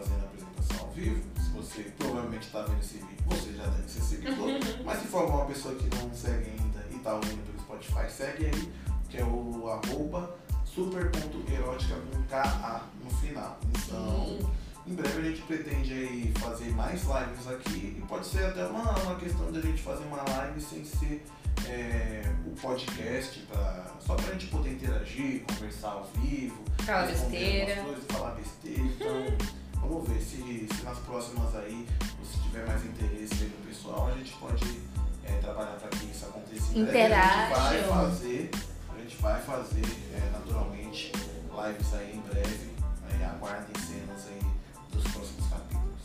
fazendo a apresentação ao vivo. Se você provavelmente está vendo esse vídeo, você já deve ser seguidor. Mas se for uma pessoa que não segue ainda e está ouvindo pelo Spotify, segue aí, que é o arroba super.erótica com KA no final. Então, Sim. em breve a gente pretende aí fazer mais lives aqui e pode ser até uma, uma questão de a gente fazer uma live sem ser é, o podcast, pra, só pra gente poder interagir, conversar ao vivo, Fala responder besteira. coisas, falar besteira. Então, vamos ver se, se nas próximas aí, se tiver mais interesse aí do pessoal, a gente pode é, trabalhar para que isso aconteça. Em breve A gente vai fazer, a gente vai fazer é, naturalmente lives aí em breve. Aí, aguardem cenas aí dos próximos capítulos.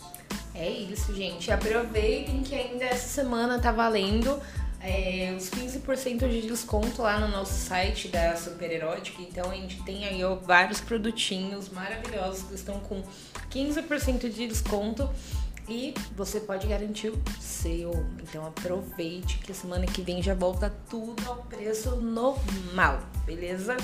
É isso, gente. Aproveitem que ainda essa semana tá valendo é, os 15% de desconto lá no nosso site da Super Erótica. Então a gente tem aí ó, vários produtinhos maravilhosos que estão com 15% de desconto. E você pode garantir o seu. Então aproveite que semana que vem já volta tudo ao preço normal, beleza?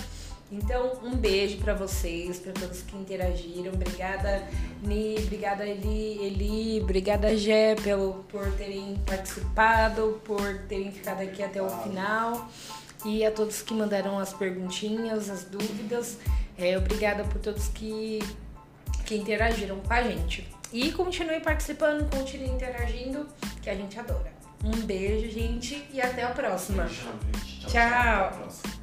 Então, um beijo pra vocês, pra todos que interagiram. Obrigada, Ni, obrigada, Eli, Eli, obrigada, Gé, pelo, por terem participado, por terem ficado aqui até o final. E a todos que mandaram as perguntinhas, as dúvidas. É, obrigada por todos que, que interagiram com a gente. E continue participando, continue interagindo, que a gente adora. Um beijo, gente, e até a próxima. Gente. Tchau. Até a próxima.